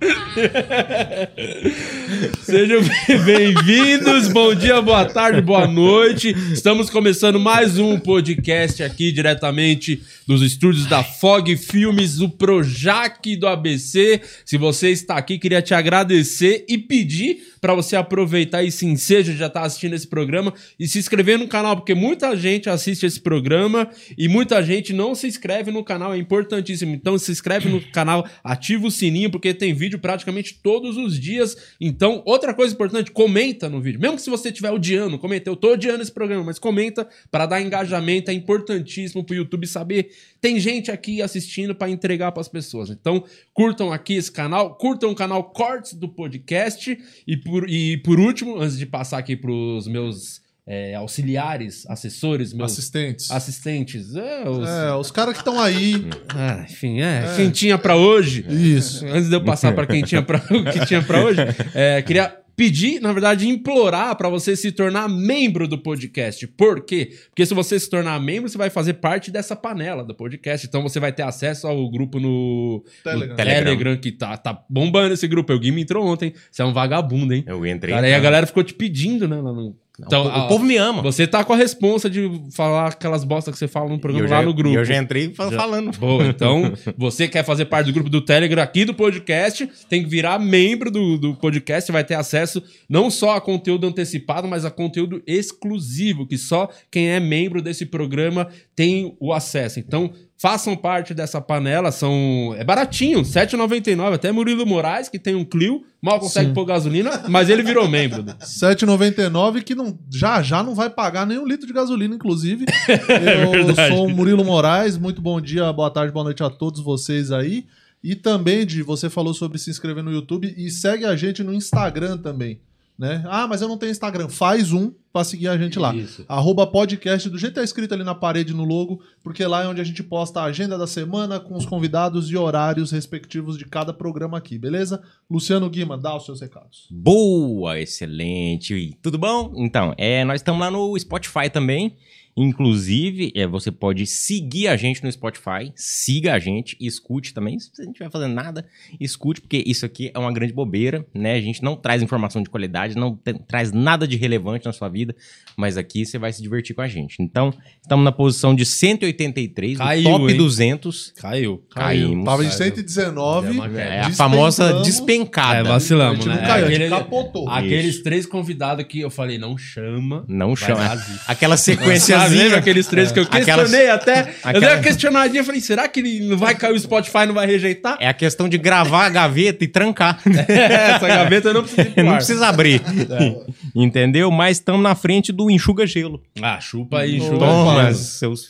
Sejam bem-vindos, bom dia, boa tarde, boa noite. Estamos começando mais um podcast aqui diretamente dos estúdios da Fog Filmes, o Projac do ABC. Se você está aqui, queria te agradecer e pedir para você aproveitar esse ensejo de já estar tá assistindo esse programa e se inscrever no canal, porque muita gente assiste esse programa e muita gente não se inscreve no canal, é importantíssimo. Então se inscreve no canal, ativa o sininho, porque tem vídeo praticamente todos os dias. Então, outra coisa importante, comenta no vídeo. Mesmo que se você estiver odiando, comenta. Eu tô odiando esse programa, mas comenta para dar engajamento, é importantíssimo pro YouTube saber. Tem gente aqui assistindo para entregar para as pessoas. Então, curtam aqui esse canal, curtam o canal Cortes do podcast e por, e por último, antes de passar aqui para os meus é, auxiliares, assessores, meus assistentes. Assistentes. É, os, é, os caras que estão aí. Ah, enfim, é, é. Quem tinha para hoje. Isso. Antes de eu passar para quem tinha para que tinha para hoje, é, queria pedir, na verdade, implorar para você se tornar membro do podcast. Por quê? Porque se você se tornar membro, você vai fazer parte dessa panela do podcast. Então você vai ter acesso ao grupo no Telegram, no Telegram que tá, tá bombando esse grupo. O Gui me entrou ontem. Você é um vagabundo, hein? Eu entrei. Cara, aí a galera ficou te pedindo, né? Lá no então, o, a, o, povo me ama. Você tá com a responsa de falar aquelas bostas que você fala no programa já, lá no grupo. eu já entrei falando. Já, boa, então, você quer fazer parte do grupo do Telegram aqui do podcast, tem que virar membro do, do podcast, vai ter acesso não só a conteúdo antecipado, mas a conteúdo exclusivo, que só quem é membro desse programa tem o acesso. Então, façam parte dessa panela, são é baratinho, R$ 7,99. Até Murilo Moraes, que tem um Clio, mal consegue Sim. pôr gasolina, mas ele virou membro. R$ 7,99 que não, já já não vai pagar nenhum litro de gasolina, inclusive. Eu é sou o Murilo Moraes, muito bom dia, boa tarde, boa noite a todos vocês aí. E também, de você falou sobre se inscrever no YouTube e segue a gente no Instagram também. Né? Ah, mas eu não tenho Instagram. Faz um para seguir a gente lá. Isso. Arroba podcast, do jeito que tá escrito ali na parede no logo, porque lá é onde a gente posta a agenda da semana com os convidados e horários respectivos de cada programa aqui, beleza? Luciano Guima, dá os seus recados. Boa, excelente. Tudo bom? Então, é, nós estamos lá no Spotify também. Inclusive, é, você pode seguir a gente no Spotify, siga a gente e escute também. Se você não estiver fazendo nada, escute, porque isso aqui é uma grande bobeira, né? A gente não traz informação de qualidade, não tem, traz nada de relevante na sua vida, mas aqui você vai se divertir com a gente. Então, estamos na posição de 183, Caiu, top hein? 200. Caiu. Caímos. Tava em 119. É, é a famosa despencada. É, vacilamos, né? Caiu, Aquele, capotou. Aqueles isso. três convidados que eu falei, não chama. Não chama. Aquela sequência lembra aqueles três é. que eu questionei Aquelas... até? Aquela... Eu dei uma questionadinha, falei, será que ele não vai cair o Spotify não vai rejeitar? É a questão de gravar a gaveta e trancar. É, essa gaveta não precisa Não precisa abrir. É. Entendeu? Mas estamos na frente do enxuga-gelo. Ah, chupa aí, enxuga Toma, seus...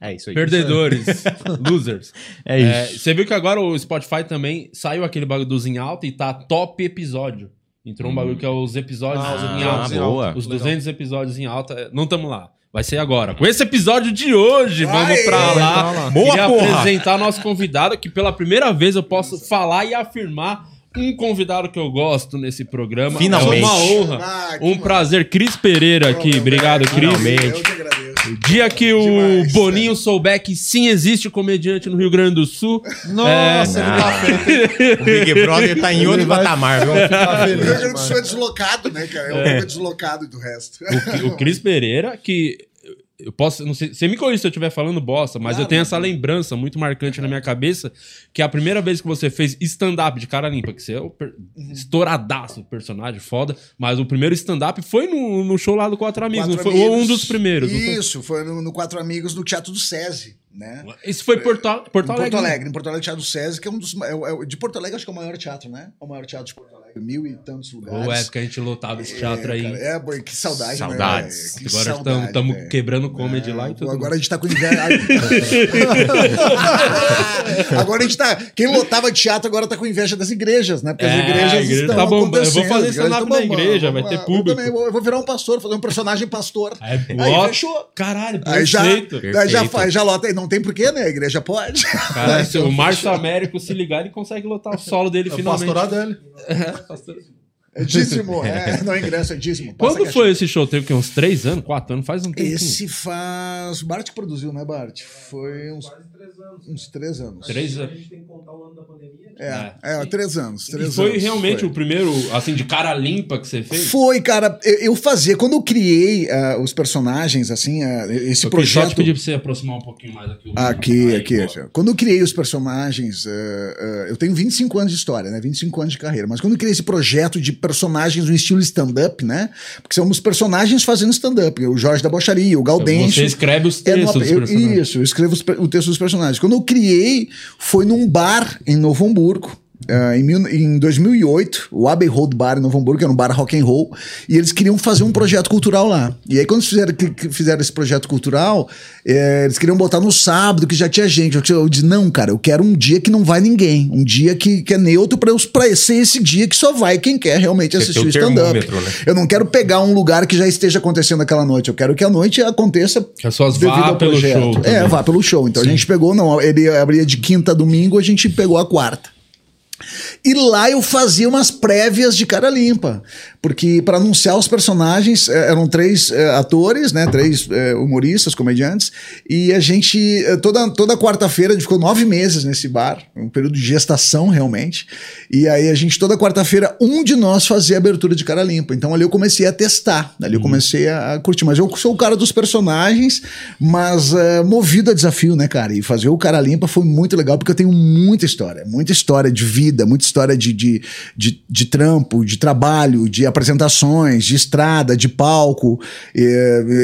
É isso aí. Perdedores. losers. É isso. É, você viu que agora o Spotify também saiu aquele bagulho dos em alta e tá top episódio. Entrou um bagulho que é os episódios ah, em alta. Boa. Os 200 episódios em alta. Não estamos lá. Vai ser agora. Com esse episódio de hoje, vamos Aê, pra lá. Boa Queria porra. apresentar nosso convidado, que pela primeira vez eu posso falar e afirmar um convidado que eu gosto nesse programa. Finalmente. É uma honra, ah, um prazer. Cris Pereira aqui. Obrigado, Cris. Finalmente. O dia que o Demais, Boninho é. souber que sim existe comediante no Rio Grande do Sul. Nossa, é... ele tá feito. O Big Brother tá em outro patamar, viu? O Rio Grande do Sul é deslocado, né, cara? É, é. deslocado do resto. O, o Cris Pereira, que eu posso, não sei, você me corrija se eu estiver falando bosta, mas claro, eu tenho essa lembrança muito marcante na minha cabeça, que é a primeira vez que você fez stand-up de cara limpa, que você é o per... uhum. estouradaço, personagem foda, mas o primeiro stand-up foi no, no, show lá do Quatro Amigos, Quatro foi amigos, um dos primeiros. Isso, foi, foi no, no, Quatro Amigos no Teatro do SESI. Né? Isso foi Porto, Porto Alegre. Porto Alegre, em Porto Alegre, Teatro SESI, que é um dos. É, é, de Porto Alegre, acho que é o maior teatro, né? É o maior teatro de Porto Alegre mil e tantos lugares. Ou é que a gente lotava esse teatro é, aí. Cara, é, boy, que saudade, Saudades. Né? Que agora estamos quebrando comedy é, lá e tudo. Agora a gente tá com inveja. agora a gente tá. Quem lotava teatro agora tá com inveja das igrejas, né? Porque é, as igrejas. A igreja tá bom. Eu vou fazer stand-up na igreja, vai ter público. Eu, também, eu vou virar um pastor, fazer um personagem pastor. É, aí fechou. Caralho, aí já, aí já, faz, já lota. Não tem porquê, né? A igreja pode. Cara, o Márcio Américo se ligar, ele consegue lotar o solo dele é finalmente. Pastorar dele. É, pastor. É dízimo, é, não, ingresso é dízimo. Passa Quando foi esse show? Teve que uns três anos, quatro anos? Faz um tempo. Esse faz. O Bart produziu, né, Bart? Foi uns, uns três anos. Três anos. A gente tem que contar o ano da pandemia. É, é, é três anos. Três e foi anos, realmente foi. o primeiro, assim, de cara limpa que você fez? Foi, cara. Eu, eu fazia. Quando eu criei uh, os personagens, assim, uh, esse eu projeto. Só te pedir pra você aproximar um pouquinho mais aqui. Aqui, Aí, aqui. boa. Quando eu criei os personagens, uh, eu tenho 25 anos de história, né? 25 anos de carreira. Mas quando eu criei esse projeto de personagens no estilo stand-up, né? Porque são os personagens fazendo stand-up. O Jorge da Bocharia, o Gaudêncio. Você escreve os É textos dos eu- personagens. Isso, eu escrevo os o texto dos personagens. Quando eu criei, foi num bar em Novo Hamburgo. Ah, em, mil- em 2008, o Abbey Road Bar em Novo Hamburgo, que era um bar rock and roll, e eles queriam fazer um projeto cultural lá. E aí, quando eles fizeram, que- que fizeram esse projeto cultural, eh, eles queriam botar no sábado, que já tinha gente. Eu, disse- eu disse, não, cara, eu quero um dia que não vai ninguém. Um dia que, que é neutro pra, eu- pra ser esse dia que só vai quem quer realmente assistir o stand-up. né? Eu não quero pegar um lugar que já esteja acontecendo aquela noite. Eu quero que a noite aconteça Que as pessoas devido vá ao pelo projeto. show É, vá pelo show. Então a gente pegou, não, ele abria de quinta a domingo, a gente pegou a quarta. E lá eu fazia umas prévias de cara limpa, porque para anunciar os personagens eh, eram três eh, atores, né, três eh, humoristas, comediantes, e a gente toda toda quarta-feira a gente ficou nove meses nesse bar, um período de gestação realmente. E aí a gente toda quarta-feira um de nós fazia a abertura de cara limpa. Então ali eu comecei a testar, ali eu comecei a, curtir. Mas eu sou o cara dos personagens, mas movido a desafio, né, cara? E fazer o cara limpa foi muito legal porque eu tenho muita história, muita história de vida, muita história de, de, de, de trampo, de trabalho, de apresentações, de estrada, de palco.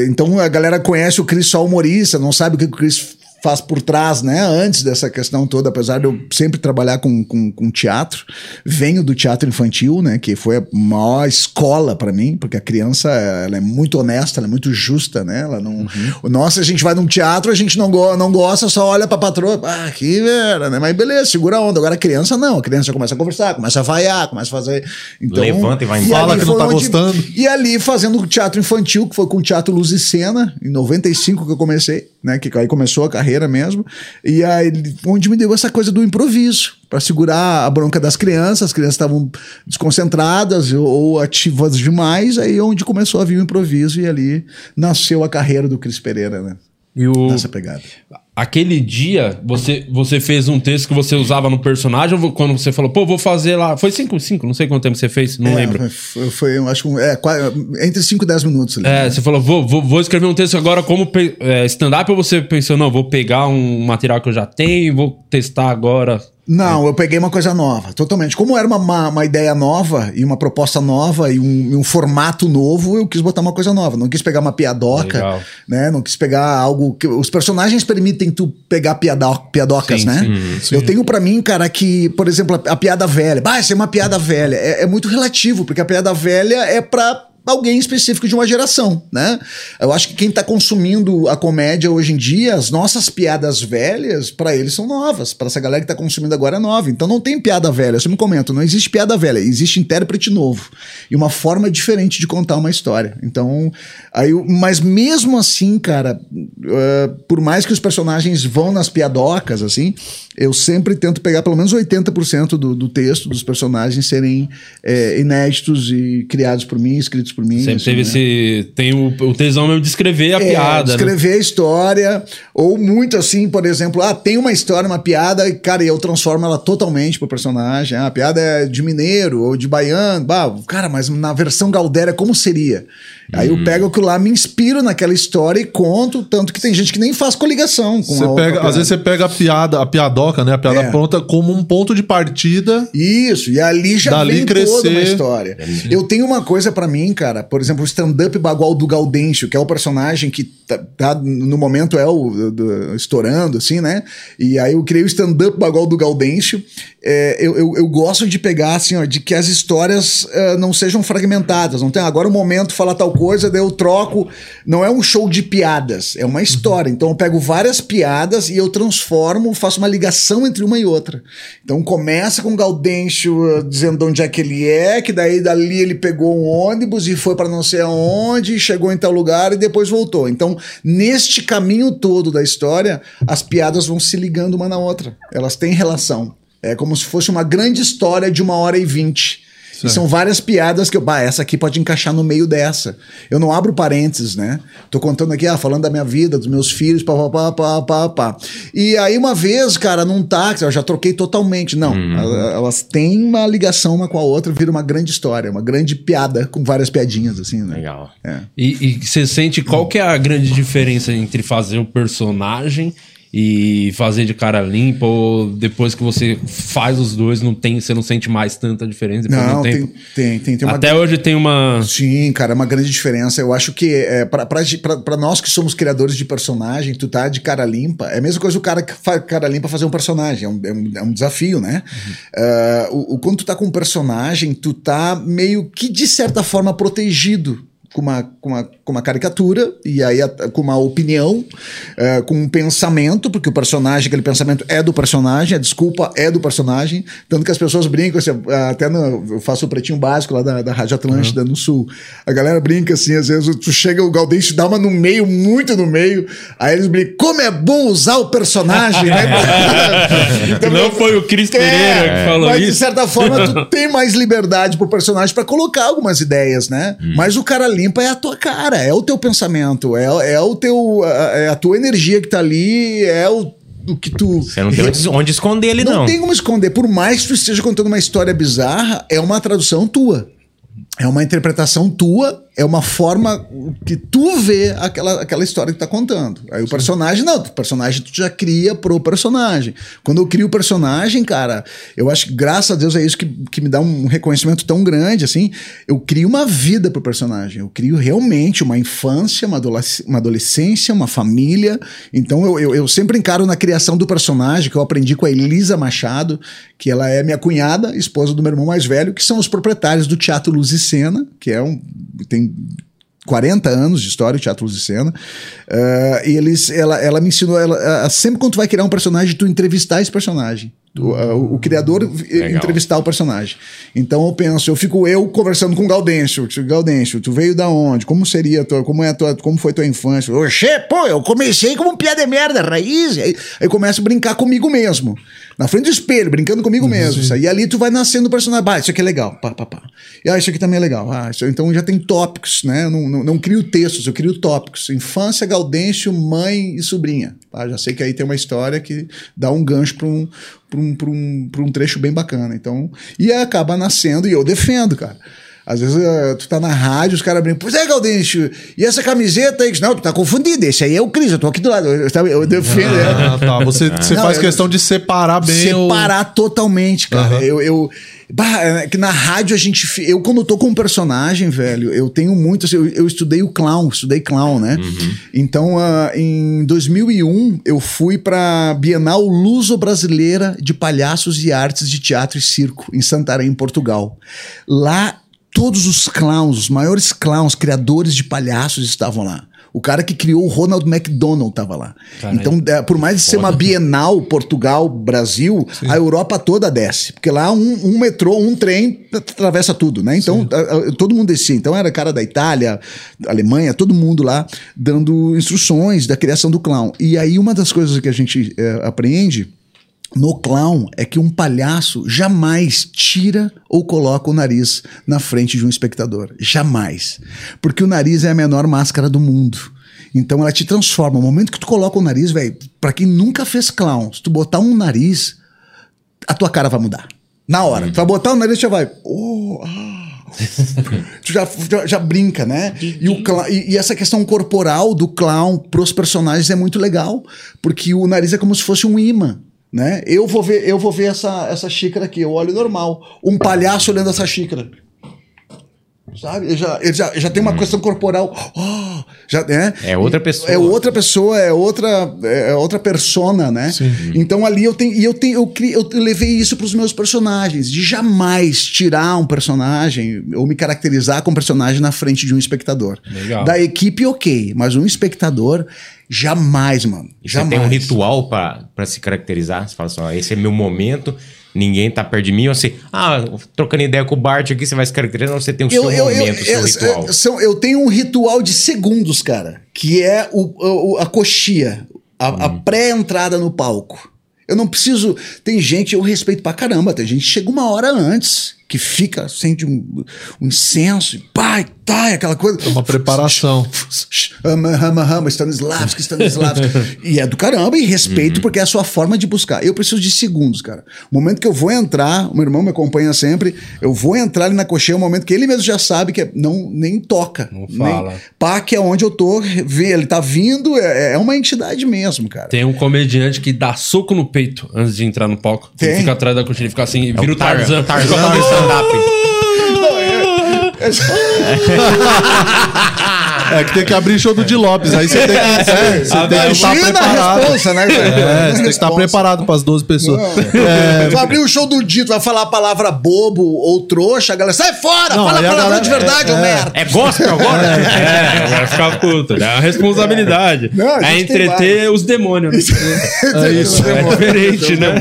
Então a galera conhece o Cris só humorista, não sabe o que o Cris faz por trás, né? Antes dessa questão toda, apesar de eu sempre trabalhar com, com, com teatro, venho do teatro infantil, né? Que foi a maior escola para mim, porque a criança ela é muito honesta, ela é muito justa, né? Ela não. O nosso a gente vai num teatro, a gente não, go não gosta, só olha pra patroa, ah, que vera, né? Mas beleza, segura a onda. Agora a criança não, a criança começa a conversar, começa a vaiar, começa a fazer. Então, Levanta e vai embora. Fala que não tá gostando. e ali fazendo teatro infantil, que foi com o Teatro Luz e Cena, em 95 que eu comecei, né? Que aí começou a carreira mesmo. E aí, onde me deu essa coisa do improviso, para segurar a bronca das crianças, as crianças estavam desconcentradas ou, ativas demais, aí é onde começou a vir o improviso e ali nasceu a carreira do Cris Pereira, né? E o... Nessa pegada. Aquele dia, você, você fez um texto que você usava no personagem, ou quando você falou, pô, vou fazer lá. Foi 5, 5, não sei quanto tempo você fez, não É, lembro. Foi, foi, acho que é, entre 5 e 10 minutos ali. É, você falou, vou, vou, vou escrever um texto agora como é, stand-up, ou você pensou, não, vou pegar um material que eu já tenho, vou testar agora. Não, eu peguei uma coisa nova, totalmente. Como era uma, uma, uma ideia nova e uma proposta nova e um, um formato novo, eu quis botar uma coisa nova. Não quis pegar uma piadoca, Legal. né? Não quis pegar algo que os personagens permitem tu pegar piado, piadocas, Sim, né? sim, Eu tenho pra mim, cara, que, por exemplo, a, a piada velha. Bah, isso é uma piada velha. É, é muito relativo, porque a piada velha é pra alguém específico de uma geração, né? Eu acho que quem tá consumindo a comédia hoje em dia, as nossas piadas velhas, pra eles são novas. Pra essa galera que tá consumindo agora é nova. Então não tem piada velha. Eu sempre comento, não existe piada velha, existe intérprete novo. E uma forma diferente de contar uma história. Então, aí, mas mesmo assim, cara, eh, por mais que os personagens vão nas piadocas, assim, eu sempre tento pegar pelo menos 80% do, do texto dos personagens serem eh, inéditos e criados por mim, escritos por mim. Sempre assim, teve né? esse. Tem o, o tesão mesmo de escrever a É, piada. né? Escrever a história, ou muito assim, por exemplo, ah, tem uma história, uma piada, e, cara, e eu transformo ela totalmente pro personagem. Ah, a piada é de mineiro ou de baiano. Bah, cara, mas na versão Galdéria, como seria? Aí Uhum. eu pego aquilo lá, me inspiro naquela história e conto, tanto que tem gente que nem faz coligação com Você a pega, às vezes você pega a piada, a piadoca, né? A piada É. pronta como um ponto de partida. Isso, e ali já Dali vem crescer. toda uma história. Eu tenho uma coisa pra mim, cara, por exemplo, o stand-up bagual do Gaudêncio, que é o personagem que tá, tá, no momento é o do- estourando, assim, né? E aí eu criei o stand-up bagual do Gaudêncio. É, eu, eu, eu gosto de pegar, assim, ó, de que as histórias eh, não sejam fragmentadas. Não tem agora o momento fala tal coisa, daí eu troco. Não é um show de piadas, é uma história. Então eu pego várias piadas e eu transformo, faço uma ligação entre uma e outra. Então começa com o Gaudêncio eh, dizendo de onde é que ele é, que daí dali ele pegou um ônibus e foi para não sei aonde, chegou em tal lugar e depois voltou. Então, neste caminho todo da história, as piadas vão se ligando uma na outra. Elas têm relação. É como se fosse uma grande história de uma hora e vinte. E são várias piadas que eu, bah, essa aqui pode encaixar no meio dessa. Eu não abro parênteses, né? Tô contando aqui, ah, falando da minha vida, dos meus filhos, pá, pá, pá, pá, pá, E aí uma vez, cara, num táxi, eu já troquei totalmente. Não, hum. elas têm uma ligação uma com a outra, vira uma grande história, uma grande piada com várias piadinhas, assim, né? Legal. É. E, e você sente qual que é a grande diferença entre fazer o personagem e fazer de cara limpa ou depois que você faz os dois não tem você não sente mais tanta diferença não tem, tem, tem, tem uma até hoje tem uma sim cara é uma grande diferença. Eu acho que é, para nós que somos criadores de personagem tu tá de cara limpa é a mesma coisa o cara que faz cara limpa fazer um personagem é um, é um, é um desafio né? Uhum. uh, o, o, quando tu tá com um personagem tu tá meio que de certa forma protegido com uma, com uma, com uma caricatura, e aí a, com uma opinião, é, com um pensamento, porque o personagem, aquele pensamento é do personagem, a desculpa é do personagem, tanto que as pessoas brincam, assim, até no, eu faço o pretinho básico lá da, da Rádio Atlântida, uhum. no Sul, a galera brinca assim, às vezes tu chega, o Galdêncio dá uma no meio, muito no meio, aí eles brincam, como é bom usar o personagem, né? então, Não foi o Cris Pereira é, que falou mas, isso. Mas de certa forma tu tem mais liberdade pro personagem para colocar algumas ideias, né? Hum. Mas o cara limpa é a tua cara, é o teu pensamento, é, é o teu. É a tua energia que tá ali, é o o que tu. Você não tem onde esconder ele, não. Não tem como esconder. Por mais que tu esteja contando uma história bizarra, é uma tradução tua. É uma interpretação tua é uma forma que tu vê aquela, aquela história que tá contando. Aí o Sim. personagem, não, o personagem tu já cria pro personagem. Quando eu crio o personagem, cara, eu acho que graças a Deus é isso que, que me dá um reconhecimento tão grande, assim. Eu crio uma vida pro personagem. Eu crio realmente uma infância, uma, uma adolescência, uma família. Então eu, eu, eu sempre encaro na criação do personagem, que eu aprendi com a Elisa Machado, que ela é minha cunhada, esposa do meu irmão mais velho, que são os proprietários do Teatro Luz Cena, que é um. Tem tem 40 anos de história, teatro luz e cena. Uh, e eles, ela, ela me ensinou, ela, sempre quando tu vai criar um personagem, tu entrevistar esse personagem. O, o, o, criador Legal. entrevistar o personagem. Então eu penso, eu fico eu conversando com o Gaudêncio. Gaudêncio, tu veio da onde? Como seria tua, como é tua, como foi tua infância? Oxê, pô, eu comecei como um piada de merda, raiz. Aí, aí começo a brincar comigo mesmo. Na frente do espelho, brincando comigo uhum, mesmo. E ali tu vai nascendo o personagem. Ah, isso aqui é legal. Pá, pá, pá. E ah, isso aqui também é legal. Ah, isso, então já tem tópicos, né? Não, não, não, crio textos, eu crio tópicos. Infância, Gaudêncio, mãe e sobrinha. Ah, já sei que aí tem uma história que dá um gancho para um, pra um, pra um, pra um trecho bem bacana. Então, e acaba nascendo, e eu defendo, cara. Às vezes uh, tu tá na rádio, os caras brincam, pois é, Galdêncio, e essa camiseta aí? Não, tu tá confundido, esse aí é o Cris, eu tô aqui do lado, eu, eu defendo. Ah, é. tá. Você, você Não, faz eu, questão de separar bem Separar o... totalmente, cara. Uhum. Eu, eu, Bah, é que na rádio a gente. Eu, quando tô com um personagem, velho, eu tenho muito. Assim, eu, eu, estudei o clown, estudei clown, né? Uhum. Então, uh, em 2001, eu fui pra Bienal Luso-Brasileira de Palhaços e Artes de Teatro e Circo, em Santarém, Portugal. Lá, todos os clowns, os maiores clowns, criadores de palhaços estavam lá. O cara que criou o Ronald McDonald estava lá. Caramba. Então, é, por mais de ser uma Bienal, Portugal, Brasil, Sim. a Europa toda desce. Porque lá um, um, metrô, um trem atravessa tudo, né? Então, todo mundo descia. Então, era cara da Itália, Alemanha, todo mundo lá dando instruções da criação do clown. E aí, uma das coisas que a gente é, aprende no clown é que um palhaço jamais tira ou coloca o nariz na frente de um espectador. Jamais. Porque o nariz é a menor máscara do mundo. Então ela te transforma. No momento que tu coloca o nariz, velho, pra quem nunca fez clown, se tu botar um nariz, a tua cara vai mudar. Na hora. Uhum. Tu vai botar o nariz, já vai. Oh, ah. tu já, já, já, brinca, né? E, o, e, e, essa questão corporal do clown pros personagens é muito legal, porque o nariz é como se fosse um imã né? Eu vou ver, eu vou ver essa, essa xícara aqui, eu olho normal. Um palhaço olhando essa xícara. Sabe? Ele já, ele já, já tem uma hum. questão corporal. Oh, já, né? É outra pessoa. É outra pessoa, é outra, é outra persona, né? Sim. Então ali eu tenho. E eu tenho. Eu, eu, eu levei isso para os meus personagens. De jamais tirar um personagem ou me caracterizar com um personagem na frente de um espectador. Legal. Da equipe, ok. Mas um espectador Jamais, mano. Jamais. Você tem um ritual para se caracterizar? Você fala assim, ó, esse é meu momento, ninguém tá perto de mim. Ou você, ah, trocando ideia com o Bart aqui, você vai se caracterizar, você tem o seu eu, momento, eu, seu ritual? Eu, são, eu tenho um ritual de segundos, cara, que é o, o a coxia, a, hum. a pré-entrada no palco. Eu não preciso. Tem gente, eu respeito pra caramba, tem gente que chega uma hora antes que fica, sente um, um incenso, e pá, e tá, e aquela coisa. É uma preparação. Ama, ama, ama, Stanislavski, Stanislavski. e é do caramba, e respeito, porque é a sua forma de buscar. Eu preciso de segundos, cara. O momento que eu vou entrar, o meu irmão me acompanha sempre, eu vou entrar ali na cocheia, é o momento que ele mesmo já sabe que é- não nem toca. Não nem- fala. Pá, que é onde eu tô, vê, ele tá vindo, é, é uma entidade mesmo, cara. Tem um comediante que dá soco no peito antes de entrar no palco. Ele Tem? fica atrás da cortina, ele fica assim, É vira o Tarzan. Tarzan do stand-up. É que tem que abrir show do Di Lopes. Aí você tem que, é, você tem que estar Imagina a preparado. responsa, né? É, você tem que estar preparado para as 12 pessoas. É, Tu abrir o show do Dito, vai falar a palavra bobo ou trouxa, a galera sai fora, Não, fala a palavrão galera- de verdade, é, ô é. merda. É gospel agora? É, vai ficar puto. É uma responsabilidade. Não, a é entreter os demônios. É isso, é diferente, né?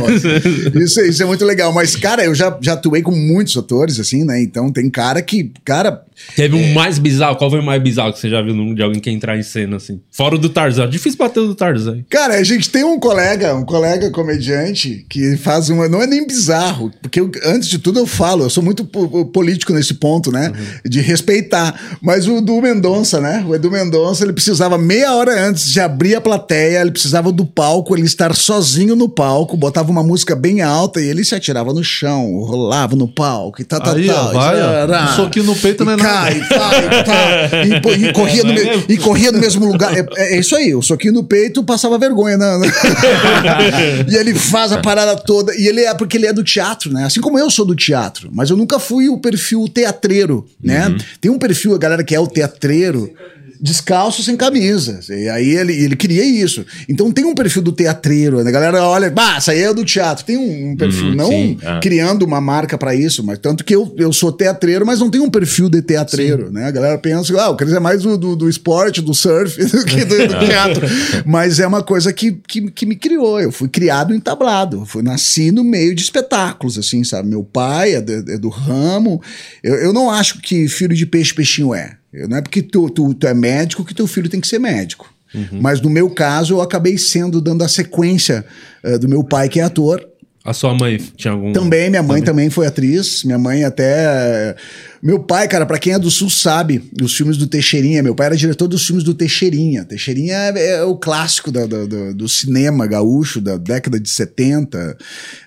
Isso, isso é muito legal. Mas, cara, eu já, já atuei com muitos atores, assim, né? Então tem cara que, cara, Teve um mais bizarro. Qual foi o mais bizarro que você já viu num- de alguém que entrar em cena, assim? Fora o do Tarzan. Difícil bater o do Tarzan. Cara, a gente tem um colega, um colega comediante que faz uma. Não é nem bizarro, porque eu- antes de tudo eu falo, eu sou muito po- político nesse ponto, né? De respeitar. Mas o do Mendonça, né? O Edu Mendonça, ele precisava meia hora antes de abrir a plateia, ele precisava do palco, ele estar sozinho no palco, botava uma música bem alta e ele se atirava no chão, rolava no palco e tal, tal, tal. vai. Um soquinho no peito não é nada. cai, vai, tá, e, e corria no, me- e corria no mesmo lugar. É, é isso aí, o soquinho no peito passava vergonha. Né? e ele faz a parada toda. E ele é porque ele é do teatro, né? Assim como eu sou do teatro, mas eu nunca fui o perfil teatreiro, né? Tem um perfil, a galera que é o teatreiro. Descalço sem camisa. E aí ele, ele queria isso. Então tem um perfil do teatreiro. né? A galera olha, bah, isso aí é do teatro. Tem um, um perfil, não sim, ah. criando uma marca pra isso, mas tanto que eu, eu sou teatreiro, mas não tenho um perfil de teatreiro, né? A galera pensa, ah, o Cris é mais do, do, do esporte, do surf, do que do, do teatro. Mas é uma coisa que, que, que me criou. Eu fui criado em tablado. Eu fui, nasci no meio de espetáculos, assim, sabe? Meu pai é, de- é do ramo. Eu, eu não acho que filho de peixe, peixinho é. Não é porque tu, tu, tu é médico que teu filho tem que ser médico. Mas no meu caso, eu acabei sendo, dando a sequência eh, do meu pai, que é ator, A sua mãe tinha algum. também, minha mãe também foi atriz. Minha mãe até. Meu pai, cara, pra quem é do Sul sabe, os filmes do Teixeirinha. Meu pai era diretor dos filmes do Teixeirinha. Teixeirinha é, é o clássico da- da- do, do cinema gaúcho da década de 70.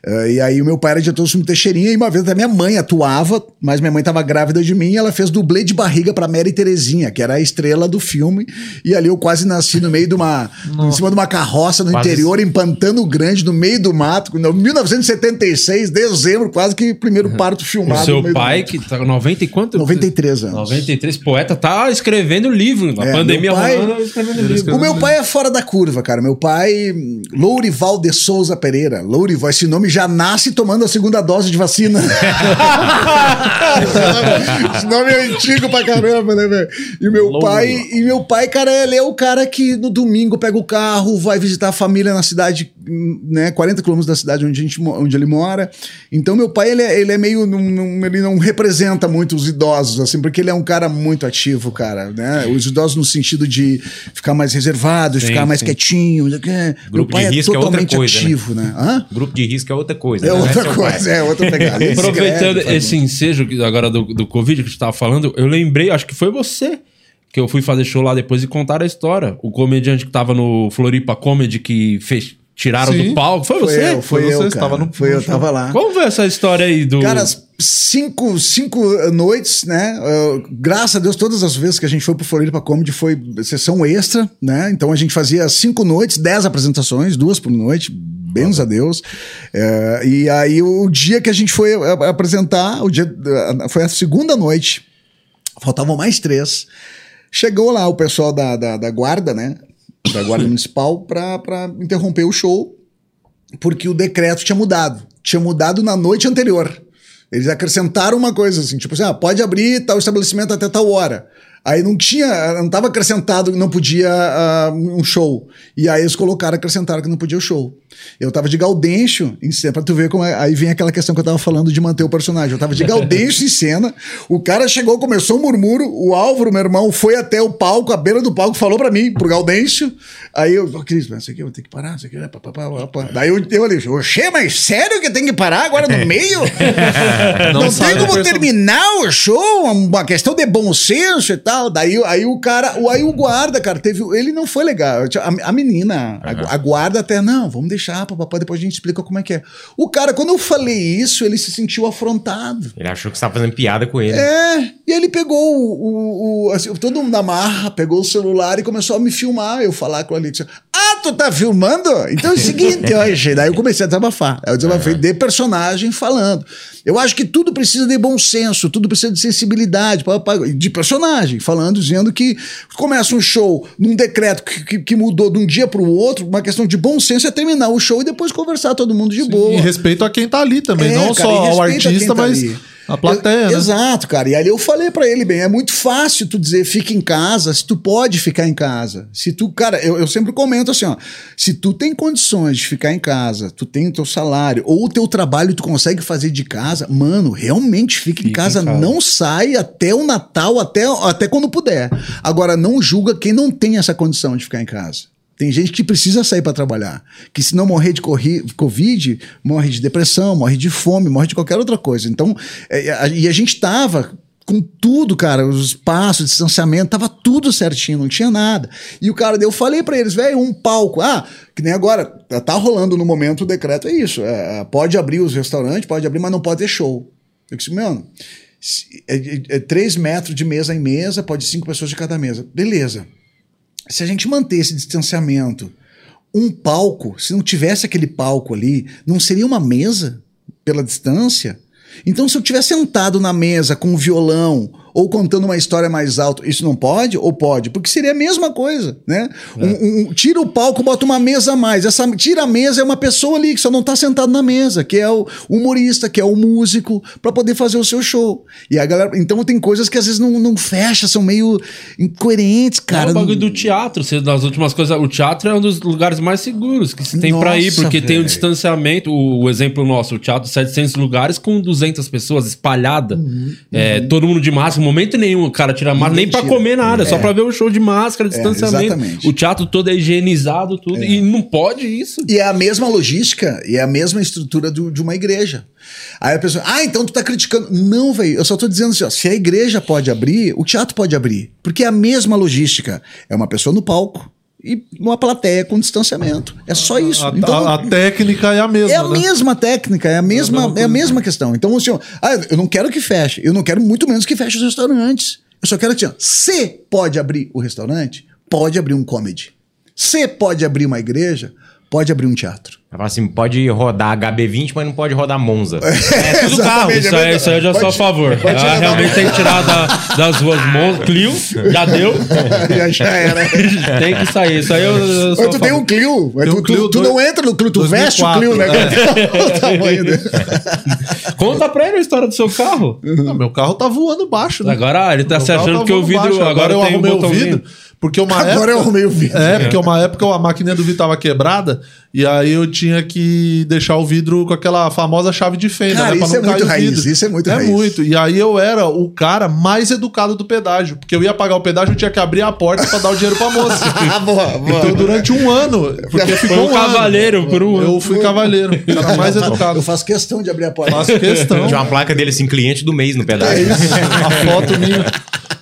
Eh, e aí o meu pai era diretor dos filmes do Teixeirinha e uma vez até minha mãe atuava, mas minha mãe tava grávida de mim e ela fez dublê de barriga pra Mary Terezinha, que era a estrela do filme. E ali eu quase nasci no meio de uma. em cima de uma carroça no Quase- interior, em Pantano Grande, no meio do mato. Em 1976, dezembro, quase que primeiro parto O filmado. no seu do pai, mato. que tá com 90 e quanto? 93 anos. 93, poeta, tá escrevendo livro. A É, pandemia meu pai- rolando, escrevendo livro. O meu pai é fora da curva, cara. Meu pai, Lourival de Souza Pereira. Lourival, esse nome já nasce tomando a segunda dose de vacina. esse nome é antigo pra caramba, né, velho? E meu Lourival. pai, e meu pai, cara, ele é o cara que no domingo pega o carro, vai visitar a família na cidade, né, 40 quilômetros da cidade onde, a gente, onde ele mora. Então meu pai, ele é, ele é meio, num- num- ele não representa muito os idosos, assim, porque ele é um cara muito ativo, cara, né? Os idosos no sentido de ficar mais reservado, Sim, ficar mais sim. quietinho. Meu Grupo pai de é risco é outra totalmente coisa, né? ativo, né? Hã? Grupo de risco é outra coisa. É né? Outra pai. coisa, é outra pegada. Aproveitando esse ensejo que- agora do, do Covid que você tava falando, eu lembrei, acho que foi você que eu fui fazer show lá depois e contar a história. O comediante que tava no Floripa Comedy que fez, tiraram Sim. do palco. Foi, Foi você? eu, foi Foi eu, você, cara. estava no- Foi eu, show. tava lá. Como foi essa história aí do. Cara, cinco, cinco noites, né? Uh, graças a Deus, todas as vezes que a gente foi pro Floripa Comedy foi sessão extra, né? Então a gente fazia cinco noites, dez apresentações, duas por noite, bens a Deus. É, e aí o dia que a gente foi apresentar, o dia, uh, foi a segunda noite, faltavam mais três. Chegou lá o pessoal da, da, da guarda, né? Da guarda municipal pra interromper o show porque o decreto tinha mudado. Tinha mudado na noite anterior. Eles acrescentaram uma coisa assim, tipo assim, ah, pode abrir tal estabelecimento até tal hora. Aí não tinha, não tava acrescentado que não podia uh, um show. E aí eles colocaram, acrescentaram que não podia o show. Eu tava de Gaudêncio em cena, pra tu ver como é. Aí vem aquela questão que eu tava falando de manter o personagem. Eu tava de Gaudêncio em cena, o cara chegou, começou um murmúrio, o Álvaro, meu irmão, foi até o palco, a beira do palco, falou pra mim, pro Gaudêncio. Aí eu, oh, Cris, isso aqui eu vou ter que parar, isso aqui, pá, pá, pá, pá. Daí eu, eu ali, oxê, mas sério que tem que parar agora no meio? não, não tem como terminar o show, uma questão de bom senso e tal. Daí aí o cara, aí o guarda, cara, teve, ele não foi legal. A, a menina, uhum. a, a guarda até, não, vamos deixar deixar depois a gente explica como é que é. O cara, quando eu falei isso, ele se sentiu afrontado. Ele achou que você tava fazendo piada com ele. É, e ele pegou o, o, o assim, todo mundo na marra, pegou o celular e começou a me filmar, eu falar com a Alex. Ah, tu tá filmando? Então é o seguinte, hoje. Daí eu comecei a desabafar. Aí eu desabafei uhum. de personagem falando. Eu acho que tudo precisa de bom senso, tudo precisa de sensibilidade, de personagem, falando, dizendo que começa um show num decreto que, que, que mudou de um dia para o outro, uma questão de bom senso é terminar o show e depois conversar todo mundo de Sim, boa. E respeito a quem tá ali também, é, não cara, só ao artista, tá mas. Ali. A plateia, né? Exato, cara. E ali eu falei para ele bem, é muito fácil tu dizer fica em casa, se tu pode ficar em casa. Se tu, cara, eu, eu sempre comento assim, ó, se tu tem condições de ficar em casa, tu tem o teu salário ou o teu trabalho tu consegue fazer de casa, mano, realmente fica, fica em, casa, em casa, não sai até o Natal, até, até quando puder. Agora não julga quem não tem essa condição de ficar em casa. Tem gente que precisa sair para trabalhar, que se não morrer de Covid, morre de depressão, morre de fome, morre de qualquer outra coisa. Então, é, a, e a gente tava com tudo, cara, os passos, distanciamento, tava tudo certinho, não tinha nada. E o cara, eu falei para eles, velho, um palco, ah, que nem agora, tá rolando no momento o decreto, é isso, é, pode abrir os restaurantes, pode abrir, mas não pode ter show. Eu disse, mano, é, é, é três metros de mesa em mesa, pode cinco pessoas de cada mesa. Beleza se a gente manter esse distanciamento, um palco, se não tivesse aquele palco ali, não seria uma mesa pela distância? Então, se eu tivesse sentado na mesa com um violão ou contando uma história mais alta, isso não pode? Ou pode? Porque seria a mesma coisa, né? É. Um, um, tira o palco, bota uma mesa a mais. Essa, tira a mesa, é uma pessoa ali que só não está sentado na mesa, que é o humorista, que é o músico, para poder fazer o seu show. E a galera. Então tem coisas que às vezes não, não fecha, são meio incoerentes, cara. É o bagulho do teatro. Das últimas coisas, o teatro é um dos lugares mais seguros que se tem para ir, porque véio. tem o distanciamento. O, o, exemplo nosso, o teatro, 700 lugares com 200 pessoas espalhada. Uhum, é, uhum. Todo mundo de máscara momento nenhum o cara tira máscara, nem para comer nada, é. só para ver o show de máscara, é, distanciamento. É, o teatro todo é higienizado, tudo, é. e não pode isso. E é a mesma logística, e é a mesma estrutura do, de uma igreja. Aí a pessoa, ah, então tu tá criticando. Não, velho, eu só tô dizendo assim, ó, se a igreja pode abrir, o teatro pode abrir. Porque é a mesma logística. É uma pessoa no palco, e uma plateia com distanciamento. É só isso. A, então, a, a técnica é a mesma. É a né? mesma técnica, é a mesma, é a, é a mesma questão. Então, assim, ó, ah, eu não quero que feche, eu não quero muito menos que feche os restaurantes. Eu só quero que, assim, se pode abrir o restaurante, pode abrir um comedy. Se pode abrir uma igreja, pode abrir um teatro. Ela assim, pode rodar HB20, mas não pode rodar Monza. É, tudo carro. Isso, aí, isso aí eu já pode, sou a favor. Ela realmente tem que tirar da, das ruas Monza. Clio, já deu. já, já era. tem que sair. Isso aí eu, eu sou Mas tu tem um Clio. Mas tu, um Clio tu, tu, não entra no Clio, tu 2004, veste o Clio, né? É. o tamanho dele. Conta pra ele a história do seu carro. Não, meu carro tá voando baixo. Né? Agora ele tá meu se achando tá que o vidro... Agora, agora eu arrumei um o vidro. Porque uma Agora época, eu arrumei o vidro. É, porque uma época a máquina do vidro tava quebrada e aí eu tinha que deixar o vidro com aquela famosa chave de fenda, cara, né? Pra isso não é muito raiz, vidro. isso é muito é raiz. É muito. E aí eu era o cara mais educado do pedágio, porque eu ia pagar o pedágio, eu tinha que abrir a porta para dar o dinheiro pra moça. boa, boa. Então durante um ano, porque ficou um cavaleiro por um ano. Eu fui cavaleiro, cara mais educado. Eu faço questão de abrir a porta. Faço questão. Tinha uma placa dele assim, cliente do mês no pedágio. É isso, a foto minha.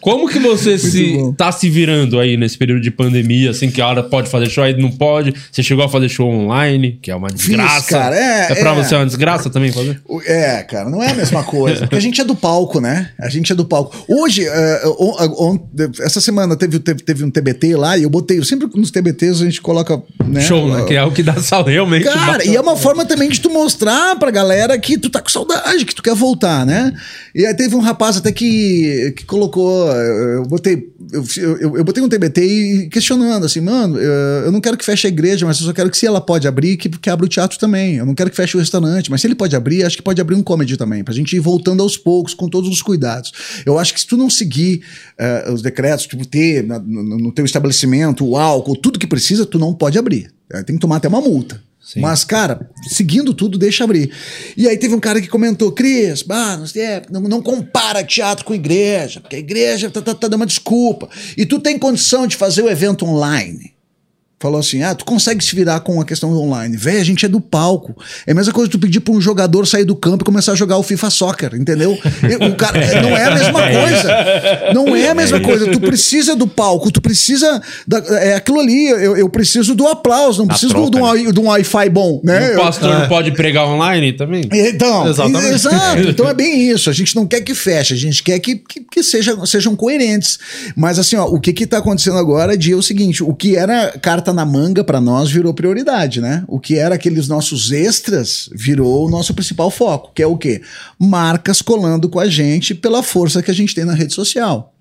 Como que você se tá se virando aí nesse período de pandemia, assim, que a hora pode fazer show, aí não pode? Você chegou a fazer show online, que é uma desgraça. Fiz, cara, é, é pra é, você uma desgraça também fazer? É, cara, não é a mesma coisa. Porque a gente é do palco, né? A gente é do palco. Hoje, uh, on, on, essa semana teve, teve, teve, um TBT lá e eu botei. Sempre nos TBTs a gente coloca. Né, show, né? Que é o que dá saudade realmente. Cara, e é uma forma também de tu mostrar pra galera que tu tá com saudade, que tu quer voltar, né? E aí teve um rapaz até que, que colocou eu botei, eu, eu, eu botei um TBT e questionando assim, mano, eu, não quero que feche a igreja, mas eu só quero que se ela pode abrir, que, que abra o teatro também. Eu não quero que feche o restaurante, mas se ele pode abrir, acho que pode abrir um comedy também, pra gente ir voltando aos poucos, com todos os cuidados. Eu acho que se tu não seguir uh, os decretos, tipo, ter na, no, no teu estabelecimento o álcool, tudo que precisa, tu não pode abrir. Tem que tomar até uma multa. Sim. Mas, cara, seguindo tudo, deixa abrir. E aí teve um cara que comentou, Cris, não, não compara teatro com igreja, porque a igreja tá, tá, tá dando uma desculpa. E tu tem condição de fazer o evento online falou assim: ah, tu consegue se virar com a questão online. Véi, a gente é do palco. É a mesma coisa tu pedir pra um jogador sair do campo e começar a jogar o FIFA Soccer, entendeu? O cara, é, não é a mesma coisa. Não é a mesma coisa. Tu precisa do palco, tu precisa. Da, é aquilo ali, eu, eu preciso do aplauso, não preciso troca, do, né? de um Wi-Fi bom, né? O pastor eu, não é. pode pregar online também? Então, Exatamente. exato. Então é bem isso. A gente não quer que feche, a gente quer que, que, que sejam, sejam coerentes. Mas assim, ó, o que que tá acontecendo agora é, é o seguinte: o que era carta carta na manga para nós virou prioridade, né? O que era aqueles nossos extras virou o nosso principal foco, que é o quê? Marcas colando com a gente pela força que a gente tem na rede social.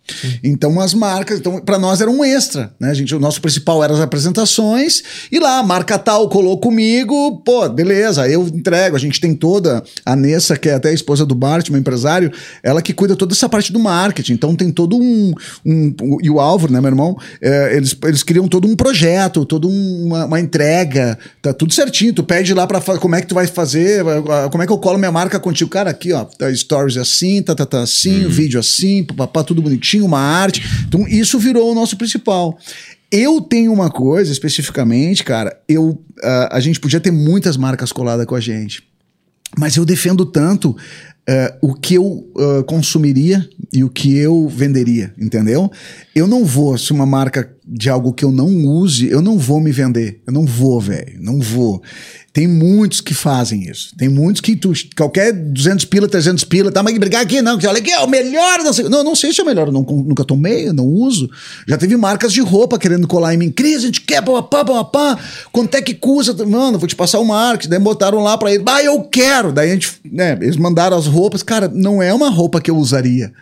Então as marcas, então para nós era um extra, né? A gente, o nosso principal era as apresentações e lá a marca tal colou comigo, pô, beleza, eu entrego. A gente tem toda a Nessa, que é até a esposa do Bart, meu empresário, ela que cuida toda essa parte do marketing. Então tem todo um, um e o Álvaro, né, meu irmão, é, eles, eles criam todo um projeto, toda uma, uma, entrega, tá tudo certinho. Tu pede lá para como é que tu vai fazer, como é que eu colo minha marca contigo, cara, aqui ó, tá stories assim, tá, tá, tá assim, uhum. vídeo assim, papá, tudo bonitinho tinha uma arte. Então, isso virou o nosso principal. Eu tenho uma coisa especificamente, cara. Eu, uh, a gente podia ter muitas marcas coladas com a gente, mas eu defendo tanto uh, o que eu uh, consumiria e o que eu venderia, entendeu? Eu não vou, se uma marca de algo que eu não use, eu não vou me vender. Eu não vou, velho. Não vou. Tem muitos que fazem isso. Tem muitos que tu, qualquer 200 pila, 300 pila, tá, mas brigar aqui não, que olha aqui, é o melhor, não sei. Não, não sei se é o melhor, não, nunca tomei, eu não uso. Já teve marcas de roupa querendo colar em mim. Cris, a gente quer, papapá, papapá. Quanto é que custa? Mano, vou te passar o marketing. Daí botaram lá pra ele, ah, eu quero. Daí a gente, né, eles mandaram as roupas. Cara, não é uma roupa que eu usaria.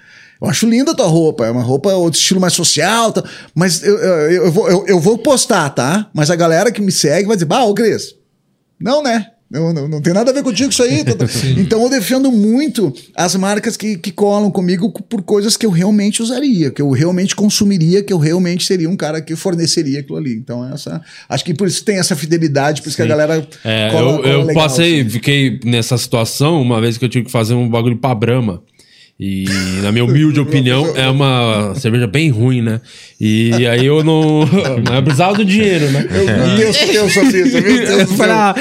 Eu acho linda a tua roupa, é uma roupa de estilo mais social, tá? mas eu, eu, eu, vou, eu, eu vou postar, tá? Mas a galera que me segue vai dizer, bah, ô Cris, não, né? Não, não, não, tem nada a ver contigo isso aí. então eu defendo muito as marcas que, que colam comigo por coisas que eu realmente usaria, que eu realmente consumiria, que eu realmente seria um cara que forneceria aquilo ali. Então, essa. Acho que por isso tem essa fidelidade, por isso Sim. que a galera. É, cola, eu cola eu legal, passei, assim. fiquei nessa situação uma vez que eu tive que fazer um bagulho pra Brahma. E, na minha humilde opinião, é uma cerveja bem ruim, né? E aí eu não. Eu precisava do dinheiro, né? Eu, Deus eu isso, meu Deus falei, ah,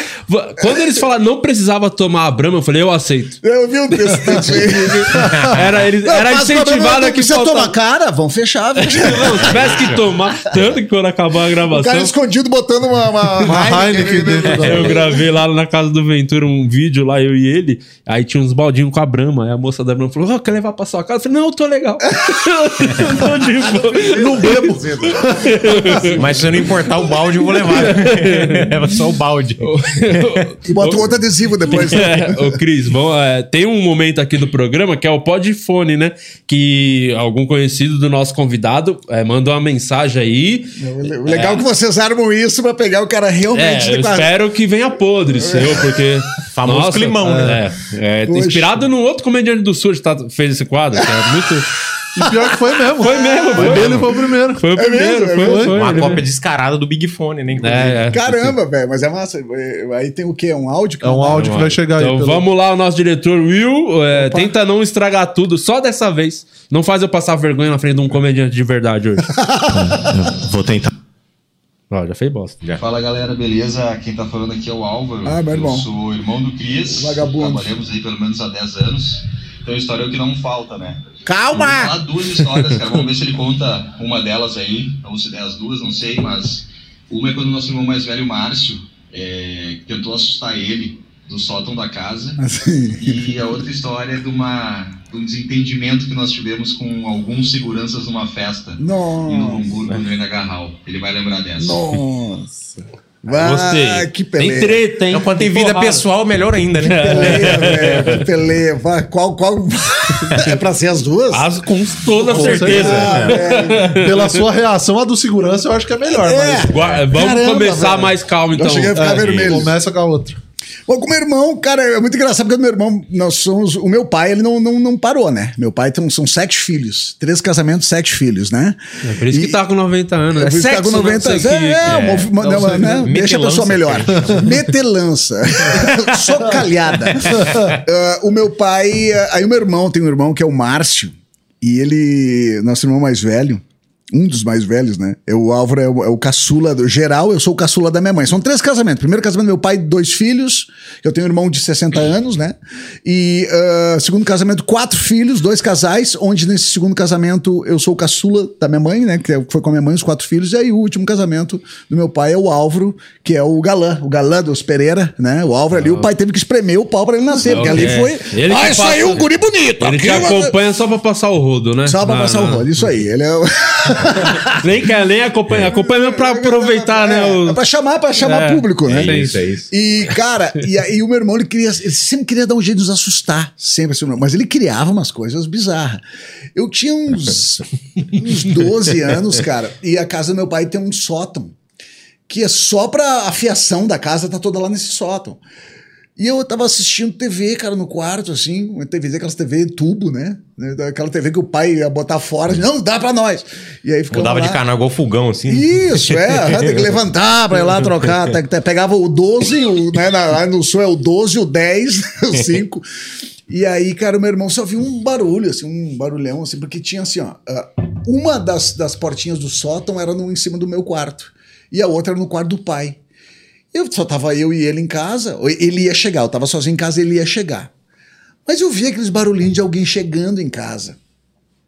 Quando eles falaram não precisava tomar a Brahma, eu falei, eu aceito. Eu vi o texto Era, ele, era incentivado aqui. Você faltava... tomar cara? Vão fechar, velho. Não, tivesse que tomar. Tanto que quando acabar a gravação. O cara escondido botando uma, uma, uma Heineken dentro Eu gravei lá na casa do Ventura um vídeo lá, eu e ele. Aí tinha uns baldinhos com a Brahma. Aí a moça da Brahma falou: oh, quer levar pra sua casa? Eu falei, não, eu tô legal. não, tipo, não bebo. Mas se eu não importar o balde, eu vou levar. É só o balde. e bota o outro adesivo depois. É, ô, Cris, vamos, é, tem um momento aqui do programa que é o podfone, né? Que algum conhecido do nosso convidado é, mandou uma mensagem aí. O legal é que vocês armam isso pra pegar o cara realmente. É, eu espero que venha podre, seu, porque. Famoso nossa, climão, né? É, é inspirado no outro comediante do Sul tá, fez esse quadro, que é muito. E pior que foi mesmo. Foi mesmo. Foi, ele foi o primeiro. Foi o é primeiro. É mesmo, foi, foi, Uma cópia descarada do Big Fone, né? É, é. Caramba, velho. Mas é massa. Aí tem o quê? Um áudio? é um áudio que vai chegar então, aí. Então vamos lá, o nosso diretor Will. É, tenta não estragar tudo, só dessa vez. Não faz eu passar vergonha na frente de um comediante de verdade hoje. Vou tentar. Ó, já fez bosta. Já. Fala galera, beleza? Quem tá falando aqui é o Álvaro. Ah, meu irmão. Eu sou irmão do Cris. Vagabundo. Trabalhamos aí pelo menos há 10 anos. Então história é o que não falta, né? Calma! Vou falar duas histórias, cara. Vamos ver se ele conta uma delas aí, ou se der as duas, não sei, mas uma é quando o nosso irmão mais velho, Márcio, é, tentou assustar ele do sótão da casa. Assim. E a outra história é de, uma, de um desentendimento que nós tivemos com alguns seguranças numa festa Nossa. em Novo Hamburgo, no Garral. Ele vai lembrar dessa. Nossa! Vai, Gostei. que Tem peleia. treta, hein? Então, quando tem vida porrada. pessoal, melhor ainda, né? Peleia, velho, que peleia. Vai, Qual, qual... é pra ser as duas? As com toda Com certeza. Ah, velho. Pela sua reação, a do segurança eu acho que é melhor. É. Gua- Vamos Caramba, começar velho. mais calmo, então. Eu cheguei a ficar Mas vermelho. começa com a outra. Bom, com meu irmão, cara, é muito engraçado porque meu irmão, nós somos. O meu pai, ele não, não, não parou, né? Meu pai tem, são sete filhos. Três casamentos, sete filhos, né? É por isso que E- tá com 90 anos. Eu É fui ficar sexo, com 90 não anos. É, que- é, uma- uma- Não, uma- né? Deixa a pessoa que melhor. Metelança. Socalhada. Ah, o meu pai. ah, Aí o meu irmão, tem um irmão que é o Márcio. E ele. Nosso irmão mais velho. Um dos mais velhos, né? É o Álvaro é o, é o caçula do geral, eu sou o caçula da minha mãe. São três casamentos. Primeiro casamento, meu pai, dois filhos. Eu tenho um irmão de 60 anos, né? E ah, segundo casamento, quatro filhos, dois casais, onde nesse segundo casamento eu sou o caçula da minha mãe, né? Que é- foi com a minha mãe, os quatro filhos. E aí o último casamento do meu pai é o Álvaro, que é o galã, o galã dos Pereira, né? O Álvaro ali, o pai teve que espremer o pau pra ele nascer, porque ali É. foi. Ele que ah, isso passa- aí é um guri bonito. Ele te aqui acompanha só pra passar o rodo, né? Só pra Ah, passar o não. rolo, isso aí. Ele é. Nem quer, nem acompanha. Acompanha mesmo pra aproveitar, né? É, o- é pra chamar, pra chamar É, público, né? é isso, é isso. E, cara, e aí o meu irmão, ele, queria, ele sempre queria dar um jeito de nos assustar, sempre assim, mas ele criava umas coisas bizarras. Eu tinha uns, uns 12 anos, cara, e a casa do meu pai tem um sótão, que é só pra a fiação da casa, tá toda lá nesse sótão. E eu tava assistindo TV, cara, no quarto, assim, uma TV, aquelas TV tubo, né? Aquela TV que o pai ia botar fora, não, dá pra nós. E aí ficava Mudava lá. de canal igual fogão, assim. Isso, é, tem que levantar pra ir lá trocar. Tá- Pegava o 12, o, né, lá no sul é o 12, o 10, o 5. E aí, cara, o meu irmão só viu um barulho, assim, um barulhão, assim, porque tinha assim, ó. ah, Uma das, das portinhas do sótão era no, em cima do meu quarto. E a outra era no quarto do pai. Eu só tava eu e ele em casa. Ele ia chegar, eu tava sozinho em casa, ele ia chegar. Mas eu vi aqueles barulhinhos de alguém chegando em casa.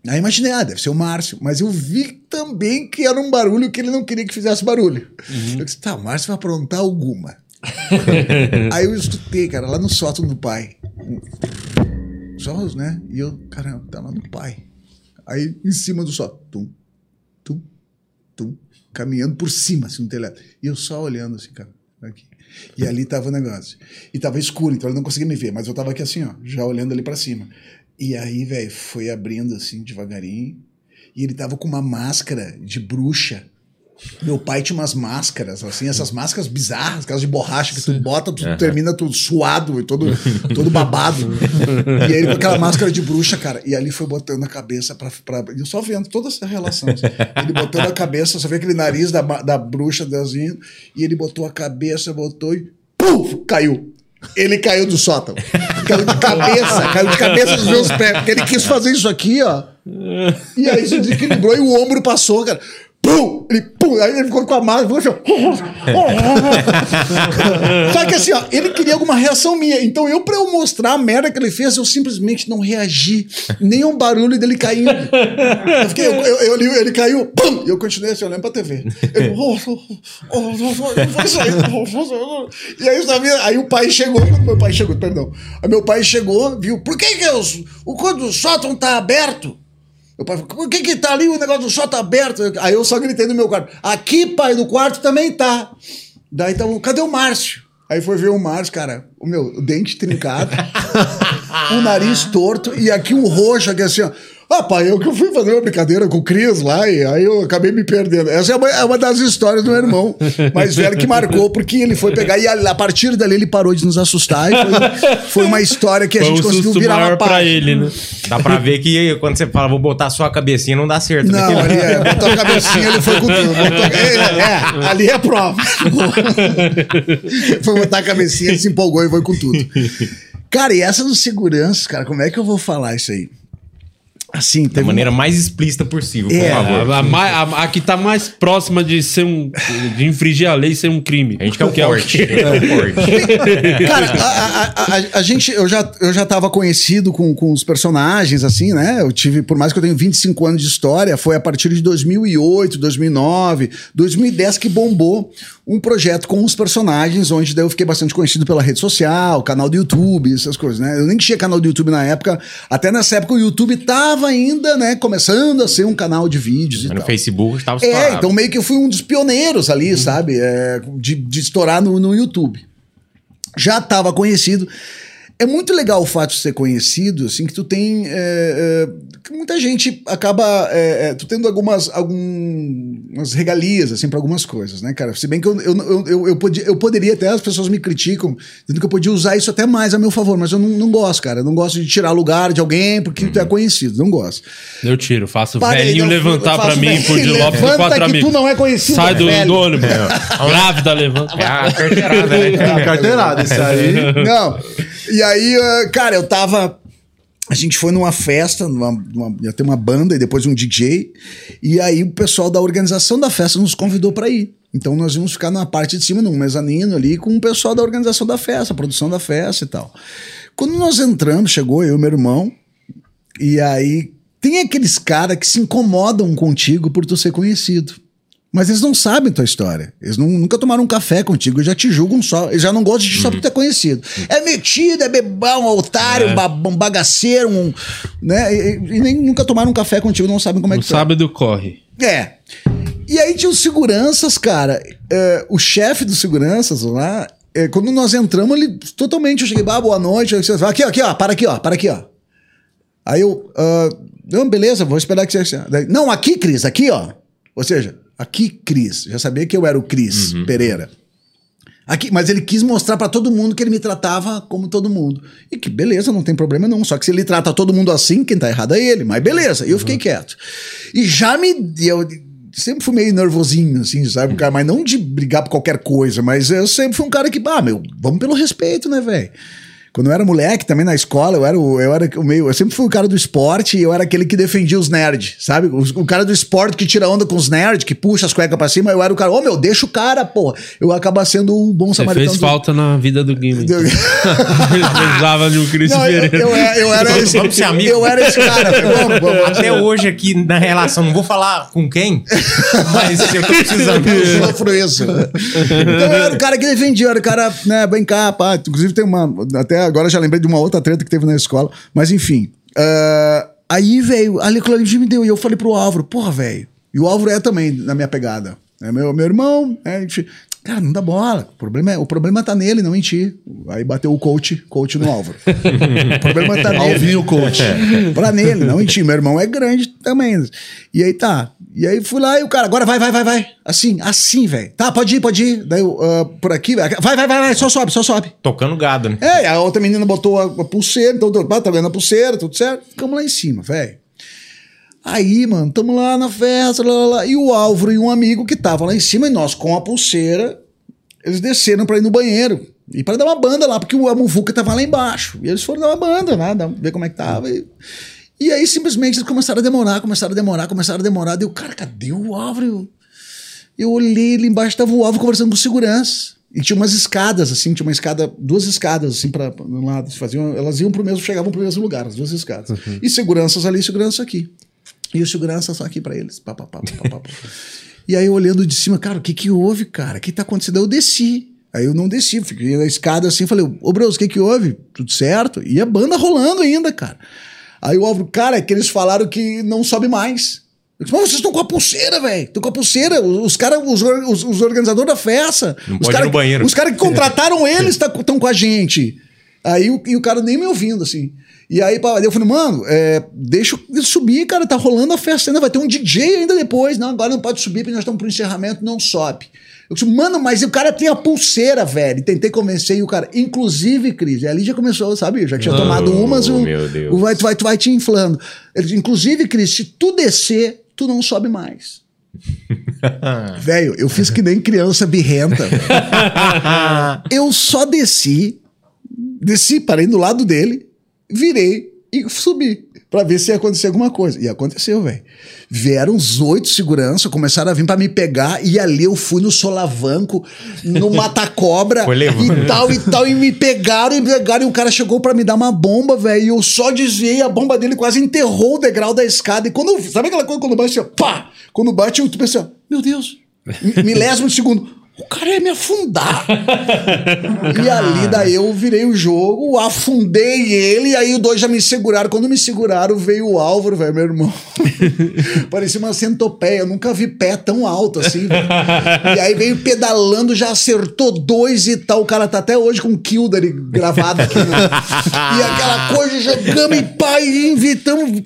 Aí imaginei, ah, deve ser o Márcio. Mas eu vi também que era um barulho que ele não queria que fizesse barulho. Eu disse, tá, o Márcio vai aprontar alguma. Aí eu escutei, cara, lá no sótão do pai. Só, né? E eu, caramba, tá lá no pai. Aí em cima do sótão. Tum, tum, tum. Caminhando por cima, assim, no telhado. E eu só olhando assim, cara. Aqui. E ali tava o negócio. E tava escuro, então ele não conseguia me ver. Mas eu tava aqui assim, ó, já olhando ali pra cima. E aí, velho, foi abrindo assim, devagarinho. E ele tava com uma máscara de bruxa. Meu pai tinha umas máscaras, assim, essas máscaras bizarras, aquelas de borracha que tu bota, tu termina tudo suado e todo, todo babado. e ele com aquela máscara de bruxa, cara. E ali foi botando a cabeça pra. pra eu só vendo toda essa relação. assim. Ele botando a cabeça, só vê aquele nariz da, da bruxa desenho, e ele botou a cabeça, botou e. Puf! Caiu. Ele caiu do sótão. Caiu de cabeça, caiu de cabeça nos meus pés. Porque ele quis fazer isso aqui, ó. E aí se desequilibrou e o ombro passou, cara. Pum! Ele, pum! Aí ele ficou com a mala, ficou assim, ó. Só que assim, ó, ele queria alguma reação minha. Então eu, pra eu mostrar a merda que ele fez, eu simplesmente não reagi. Nem um barulho dele caindo. Eu fiquei, eu, eu, eu, ele, caiu, pum! E eu continuei assim, olhando pra TV. Oh, oh, oh, oh, oh, oh, oh, oh. E aí, sabe, aí o pai chegou, meu pai chegou, perdão. Aí meu pai chegou, viu, por que que os, o quando o sótão tá aberto? Meu pai falou, por que que tá ali o negócio do sótão aberto? Aí eu só gritei no meu quarto, aqui, pai, no quarto também tá. Daí então, cadê o Márcio? Aí foi ver o Márcio, cara, o meu, o dente trincado, o nariz torto e aqui um roxo, aqui assim, ó. Ah, pai, eu que fui fazer uma brincadeira com o Cris lá e aí eu acabei me perdendo. Essa é uma, é uma das histórias do meu irmão mais velho que marcou, porque ele foi pegar e a, a partir dali ele parou de nos assustar e foi, foi uma história que a Foi um gente conseguiu susto virar maior uma pra ele, né? Dá pra ver que quando você fala, vou botar só a cabecinha, não dá certo. né? Não, ali é, botou a cabecinha, ele foi com tudo. Botou- é, é, ali é prova. foi botar a cabecinha, ele se empolgou e foi com tudo. Cara, e essa dos seguranças, cara, como é que eu vou falar isso aí? Assim, Da maneira mais explícita possível, por É, favor. A, a, a- a que tá mais próxima de ser um. de infringir a lei e ser um crime. A gente quer o Que é o corte. É o corte. Cara, a, a- a- a- a gente, eu já, eu já tava conhecido com, com os personagens, assim, né? Eu tive, por mais que eu tenha 25 anos de história, foi a partir de 2008, 2009, 2010 que bombou um projeto com os personagens, onde daí eu fiquei bastante conhecido pela rede social, canal do YouTube, essas coisas, né? Eu nem tinha canal do YouTube na época, até nessa época o YouTube tava ainda, né, começando a ser um canal de vídeos e No tal. Facebook estava É, então meio que eu fui um dos pioneiros ali, sabe? É, de, de estourar no, no YouTube. Já estava conhecido. É muito legal o fato de ser conhecido, assim, que tu tem. é, é, que muita gente acaba. é, é, tu tendo algumas, algumas regalias, assim, para algumas coisas, né, cara? Se bem que eu, eu, eu, eu, eu, podia, eu poderia, até as pessoas me criticam, dizendo que eu podia usar isso até mais a meu favor, mas eu não, não gosto, cara. Eu não gosto de tirar lugar de alguém porque tu é conhecido, não gosto. Eu tiro, faço o Parei, velhinho não, levantar faço mim por de Lopes levanta quatro que amigos. tu não é conhecido, Sai do, velho. do ônibus. Grávida, levanta. É a carteirada, né? É a carteirada, isso aí. Não. E aí, ah, cara, eu tava. A gente foi numa festa, numa, numa- ia ter uma banda e depois um DJ. E aí o pessoal da organização da festa nos convidou pra ir. Então nós íamos ficar na parte de cima, num mezanino ali, com o pessoal da organização da festa, produção da festa e tal. Quando nós entramos, chegou eu e meu irmão, e aí tem aqueles caras que se incomodam contigo por tu ser conhecido. Mas eles não sabem tua história. Eles não- nunca tomaram um café contigo, já te julgam só. Eles já não gostam de ti só porque tu é conhecido. É metido, é bebão, um otário, um, ba- um bagaceiro, um. Né? E, e nem nunca tomaram um café contigo, não sabem como é que é. sabe do corre. É. E aí tinha os seguranças, cara. é, o chefe dos seguranças lá, é, quando nós entramos, ele totalmente. Eu cheguei, ah, boa noite. Aqui, ó, aqui, ó, para aqui, ó, para aqui, ó. Aí eu, ah, não, beleza, vou esperar que você. Não, aqui, Cris, aqui, ó. Ou seja, aqui, Cris. Já sabia que eu era o Cris Pereira. Aqui, mas ele quis mostrar pra todo mundo que ele me tratava como todo mundo. E que beleza, não tem problema não. Só que se ele trata todo mundo assim, quem tá errado é ele. Mas beleza, e eu fiquei quieto. E já me deu. Sempre fui meio nervosinho, assim, sabe? Cara, mas não de brigar por qualquer coisa, mas eu sempre fui um cara que, ah, meu, vamos pelo respeito, né, velho? Quando eu era moleque, também na escola, eu era o, eu era o meio. Eu sempre fui o cara do esporte e eu era aquele que defendia os nerds, sabe? O, o cara do esporte que tira onda com os nerds, que puxa as cuecas pra cima, eu era o cara, ô meu, deixa o cara, pô. Eu acaba sendo o bom Você samaritano. fez do- falta na vida do Guima. então. do- Ele precisava de um Cris Não, eu, Pereira. eu, eu era esse, vamos ser amigos. eu era esse cara. Vamos, vamos. Até hoje aqui na relação, não vou falar com quem, mas eu tô precisando. Eu sofro isso. Então eu era o cara que defendia, eu era o cara, né, vem cá, pá. Inclusive tem uma. Até agora já lembrei de uma outra treta que teve na escola. Mas enfim. ah, aí, velho, aquilo ali me deu. E eu falei pro Álvaro, porra, velho. E o Álvaro é também na minha pegada. É meu, meu irmão, é. Cara, não dá bola. O problema, é, o problema tá nele, não em ti. Aí bateu o coach, coach no Álvaro. o problema tá nele. Alvinho coach. pra nele, não em ti. Meu irmão é grande também. E aí tá. E aí fui lá e o cara, agora vai, vai, vai, vai. Assim, assim, velho. Tá, pode ir, pode ir. Daí eu, ah, por aqui, vai, vai, vai, vai, só sobe, só sobe. Tocando gado, né? É, e a outra menina botou a, a pulseira, então tá tá vendo a pulseira, tudo certo. Ficamos lá em cima, velho. Aí, mano, tamo lá na festa, lá, lá, lá, e o Álvaro e um amigo que tava lá em cima, e nós com a pulseira, eles desceram pra ir no banheiro. E pra dar uma banda lá, porque o Muvuca tava lá embaixo. E eles foram dar uma banda, né? ver como é que tava. E, e aí, simplesmente, eles começaram a demorar, começaram a demorar, começaram a demorar. Deu, cara, cadê o Álvaro? Eu, eu olhei ali embaixo, tava o Álvaro conversando com segurança. E tinha umas escadas, assim, tinha uma escada, duas escadas, assim, pra, pra um lado. Faziam, elas iam pro mesmo, chegavam pro mesmo lugar, as duas escadas. E seguranças ali, segurança aqui. E o segurança só aqui pra eles. Pá, pá, pá, e aí, olhando de cima, cara, o que que houve, cara? O que tá acontecendo? Aí eu desci. Aí eu não desci, fiquei na escada assim, falei, ô Bros, o que que houve? Tudo certo? E a banda rolando ainda, cara. Aí o Álvaro, cara, é que eles falaram que não sobe mais. Eu disse, mas vocês estão com a pulseira, velho. Estão com a pulseira. Os, caras, os, os, os organizadores da festa. Não os pode ir cara, no banheiro. Os caras que contrataram eles estão com a gente. Aí o, e o cara nem me ouvindo, assim. E aí eu falei, mano, é, deixa eu subir, cara, tá rolando a festa ainda, vai ter um DJ ainda depois. Não, agora não pode subir, porque nós estamos pro encerramento, não sobe. Eu disse, mano, mas o cara tem a pulseira, velho. E tentei convencer e o cara, inclusive, Cris, ali já começou, sabe? Eu já tinha tomado umas, o, o vai, tu vai, tu vai te inflando. Ele disse, inclusive, Cris, se tu descer, tu não sobe mais. Velho, eu fiz que nem criança birrenta. eu só desci, desci, parei do lado dele, virei e subi. Pra ver se ia acontecer alguma coisa. E aconteceu, velho. Vieram os oito segurança, começaram a vir pra me pegar, e ali eu fui no solavanco, no mata-cobra e tal e tal, e me pegaram e me pegaram, e o cara chegou pra me dar uma bomba, velho, e eu só desviei, a bomba dele quase enterrou o degrau da escada. E quando, sabe aquela coisa quando bate, assim, pá! Quando bate, eu tu pensa, meu Deus, mi- milésimo de segundo. O cara ia me afundar. e ali daí eu virei o jogo, afundei ele, e aí os dois já me seguraram. Quando me seguraram, veio o Álvaro, velho, meu irmão. Parecia uma centopeia, eu nunca vi pé tão alto assim. e aí veio pedalando, já acertou dois e tal. O cara tá até hoje com o Kildare gravado aqui. Né? e aquela coisa, jogamos e e invitamos.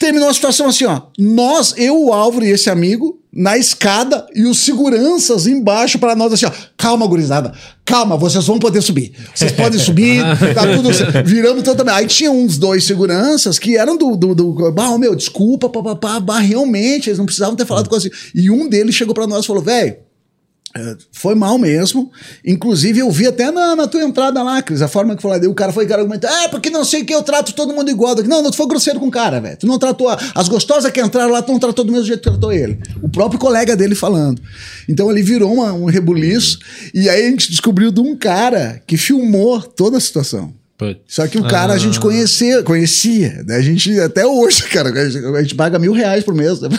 Terminou a situação assim, ó. Nós, eu, o Álvaro e esse amigo, na escada e os seguranças embaixo para nós assim, ó. Calma, gurizada. Calma, vocês vão poder subir. Vocês podem subir, tá tudo. Viramos totalmente. Aí tinha uns dois seguranças que eram do. do, do bah, meu, desculpa, papapá, bah, realmente, eles não precisavam ter falado com assim. E um deles chegou para nós e falou, velho. Foi mal mesmo. Inclusive, eu vi até na, na tua entrada lá, Cris, a forma que falou. O cara foi cara argumentar, é, porque não sei que eu trato todo mundo igual. Não, não, tu foi grosseiro com o cara, velho. Tu não tratou. a- as gostosas que entraram lá, tu não tratou do mesmo jeito que tratou ele. O próprio colega dele falando. Então ele virou uma- um rebuliço. E aí a gente descobriu de um cara que filmou toda a situação. Só que o cara a gente conhecia, conhecia. Né? A gente, até hoje, cara, a gente, a gente paga mil reais por mês. né?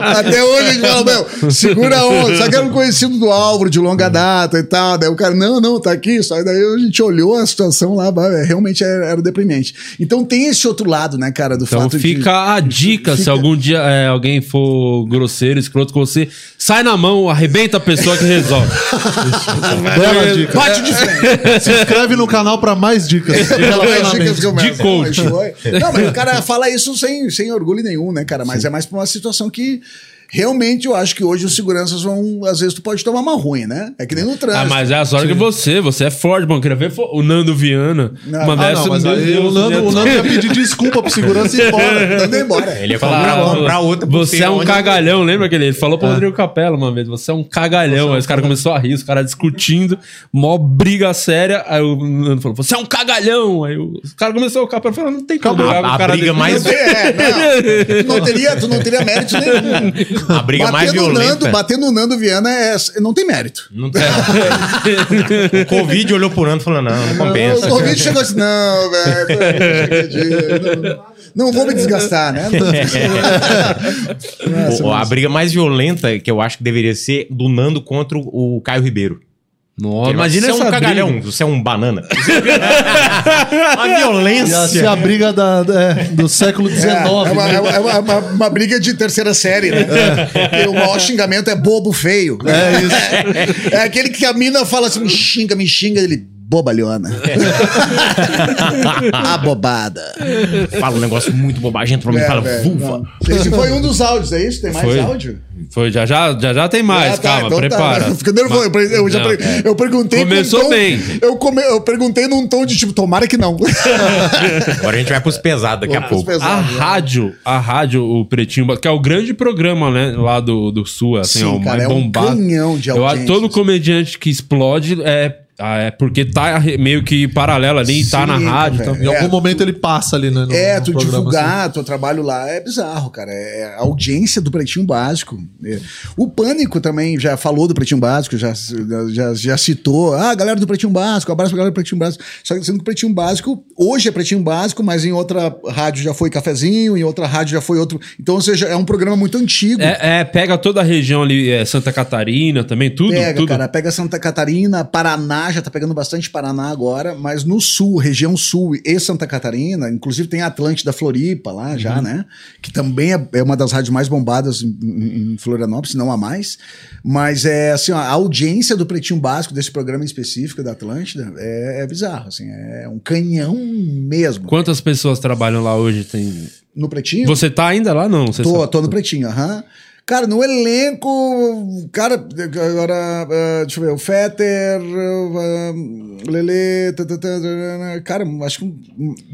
até hoje a gente fala, meu, segura a onda. Só que era um conhecido do Álvaro, de longa data e tal. Daí o cara, não, não, tá aqui. Só que daí a gente olhou a situação lá, é, realmente era, era deprimente. Então tem esse outro lado, né, cara, do Então fato fica de. a dica, se fica- algum dia é, alguém for grosseiro, escroto com você, sai na mão, arrebenta a pessoa que resolve. Bela dica. Bate de frente. Se inscreve no canal pra mais dicas Mais dicas que eu De coach. Não, mas foi- Não, mas o cara fala isso sem, sem orgulho nenhum, né, cara? Mas é mais pra uma situação que realmente eu acho que hoje os seguranças vão. Às vezes tu pode tomar uma ruim, né? É que nem no trânsito. Ah, mas é a sorte que você, você é forte, mano. Queria ver o Nando Viana. Não. Uma Ah, não, mas aí Deus, o Nando, ia- o Nando ia pedir desculpa pro segurança e ir embora. Manda embora. Ele ia Falar, comprar, comprar outra Você é um onde- cagalhão, lembra aquele? Ele falou pro Rodrigo Capela uma vez, você é um cagalhão. Aí os caras começaram a rir, os caras discutindo, mó briga séria. Aí o Nando falou, você é um cagalhão. Aí os caras começaram, o Capela falou, não tem como A- a cara briga desse. mais- é, não. Tu não teria, tu não teria mérito nenhum. A briga mais violenta. Nando, bater no Nando Viana é, não tem mérito. Não tem. o Covid olhou pro Nando e falou: não, não compensa. O Covid chegou assim, não, velho. Não, não vou me desgastar, né? Nossa, O- a briga mais violenta que eu acho que deveria ser do Nando contra o Caio Ribeiro. Nossa, imagina você é essa um cagalhão, briga. você é um banana. a Ia violência. ser a briga da- da- é, do século XIX. É, é uma, né? é uma- é uma- uma- uma briga de terceira série, né? O maior xingamento é bobo feio. É isso. É aquele que a mina fala assim, me xinga, me xinga, ele, bobalhona. Abobada. Fala um negócio muito bobagem, entra pra mim e É, fala velho, vulva. não. Esse foi um dos áudios, é isso? Tem mais Foi. áudio? Foi, já já, já, já tem mais, Ah, tá, calma, então tá. prepara. Fica nervoso. Eu, per- eu já Não, per- eu perguntei. com Começou um tom- bem. Eu, come- eu perguntei num tom de tipo, tomara que não. Agora a gente vai pros pesados daqui a pouco. pros A pesados, né? rádio, a rádio, o Pretinho, que é o grande programa, né, lá do, do Sul, assim, Sim, ó, o cara, mais é um bombado. canhão de Eu audiência, todo assim. comediante que explode é, ah, é porque tá meio que paralelo ali, tá na Sim, rádio. Então, Em É. algum momento ele passa ali, né? no- É, no tu programa, divulgar teu trabalho lá é bizarro, cara. É a audiência do Pretinho Básico. É. O Pânico também já falou do Pretinho Básico, já, já, já citou. Ah, galera do Pretinho Básico, abraço pra galera do Pretinho Básico. Só que sendo que o Pretinho Básico, hoje é Pretinho Básico, mas em outra rádio já foi Cafezinho, em outra rádio já foi outro. Então, ou seja, é um programa muito antigo. é, é, pega toda a região ali, é, Santa Catarina também, tudo, Pega, tudo. cara, pega Santa Catarina, Paraná, já tá pegando bastante Paraná agora, mas no sul, região sul e Santa Catarina, inclusive tem Atlântida Floripa lá Uhum. já, né? Que também é, é uma das rádios mais bombadas em, em- Florianópolis, não a mais. Mas é assim, ó, a audiência do Pretinho Básico desse programa específico da Atlântida é, é bizarro, assim, é um canhão mesmo. Quantas pessoas trabalham lá hoje? Tem... No Pretinho? Você tá ainda lá, não? Você Tô, sabe? tô no pretinho, aham. Cara, no elenco, cara, agora, ah, deixa eu ver, o Fetter, Lele, tá, tá, tá, cara, acho que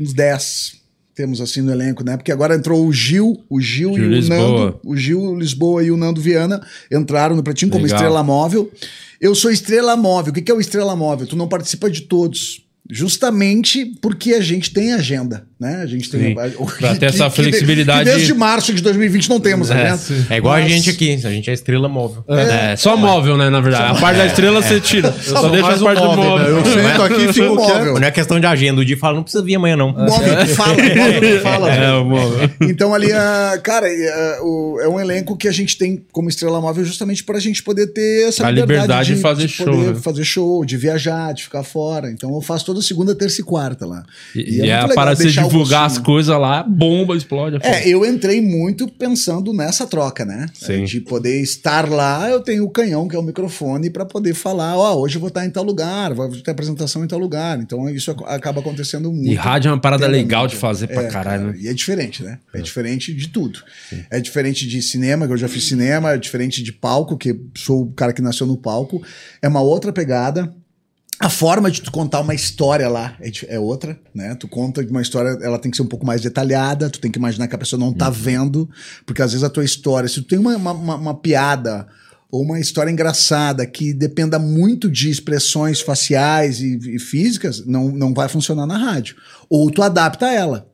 uns 10 temos assim no elenco, né? Porque agora entrou o Gil, o Gil, Gil e o Lisboa. Nando, o Gil Lisboa e o Nando Viana entraram no Pretinho como estrela móvel. Eu sou estrela móvel. O que é o estrela móvel? Tu não participa de todos. Justamente porque a gente tem agenda, né? A gente tem... Pra ter essa flexibilidade. Que desde março de 2020 não temos, É, vendo? É igual a Mas- gente aqui, a gente é estrela móvel. É, só móvel, né, na verdade. A parte da estrela você tira. Só, sou deixa a um parte do móvel, né? móvel. Eu sento aqui e fico Móvel. quieto. Não é questão de agenda, o dia fala, não precisa vir amanhã não. Móvel que fala, móvel que fala. É, o móvel. Então ali, ah, cara, ah, o- é um elenco que a gente tem como estrela móvel justamente para a gente poder ter essa A liberdade de fazer show, poder né? fazer show, de viajar, de ficar fora. Então eu faço toda segunda, terça e quarta lá. E, e é é muito legal para você deixar divulgar as coisas lá, bomba, explode. É, eu entrei muito pensando nessa troca, né? Sim. De poder estar lá, eu tenho o canhão, que é o microfone, para poder falar, ó, hoje eu vou estar em tal lugar, vou ter apresentação em tal lugar. Então isso ac- acaba acontecendo muito. E rádio é uma parada legal de fazer pra É, caralho, cara, né? E é diferente, né? É, diferente de tudo. É diferente de cinema, que eu já fiz cinema, é diferente de palco, que sou o cara que nasceu no palco. É uma outra pegada. A forma de tu contar uma história lá é, é outra, né? Tu conta uma história, ela tem que ser um pouco mais detalhada, tu tem que imaginar que a pessoa não tá vendo, porque às vezes a tua história, se tu tem uma, uma, uma- uma piada ou uma história engraçada que dependa muito de expressões faciais e, e físicas, não, não vai funcionar na rádio. Ou tu adapta ela.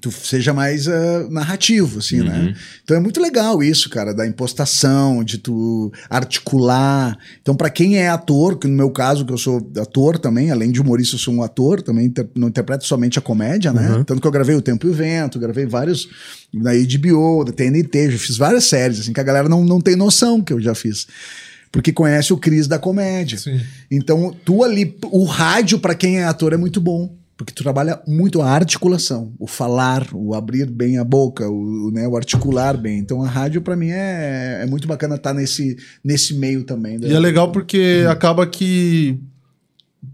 Tu seja mais ah, narrativo, assim, né? Então é muito legal isso, cara, da impostação, de tu articular. Então, pra quem é ator, que no meu caso, que eu sou ator também, além de humorista, eu sou um ator, também inter- não interpreto somente a comédia, né? Tanto que eu gravei O Tempo e o Vento, gravei vários na HBO, da TNT, já fiz várias séries, assim, que a galera não, não tem noção que eu já fiz. Porque conhece o Cris da comédia. Sim. Então, tu ali, o rádio, pra quem é ator, é muito bom. Porque tu trabalha muito a articulação, o falar, o abrir bem a boca, o, né, o articular bem. Então a rádio, pra mim, é, é muito bacana estar nesse, nesse meio também. né? E é legal porque acaba que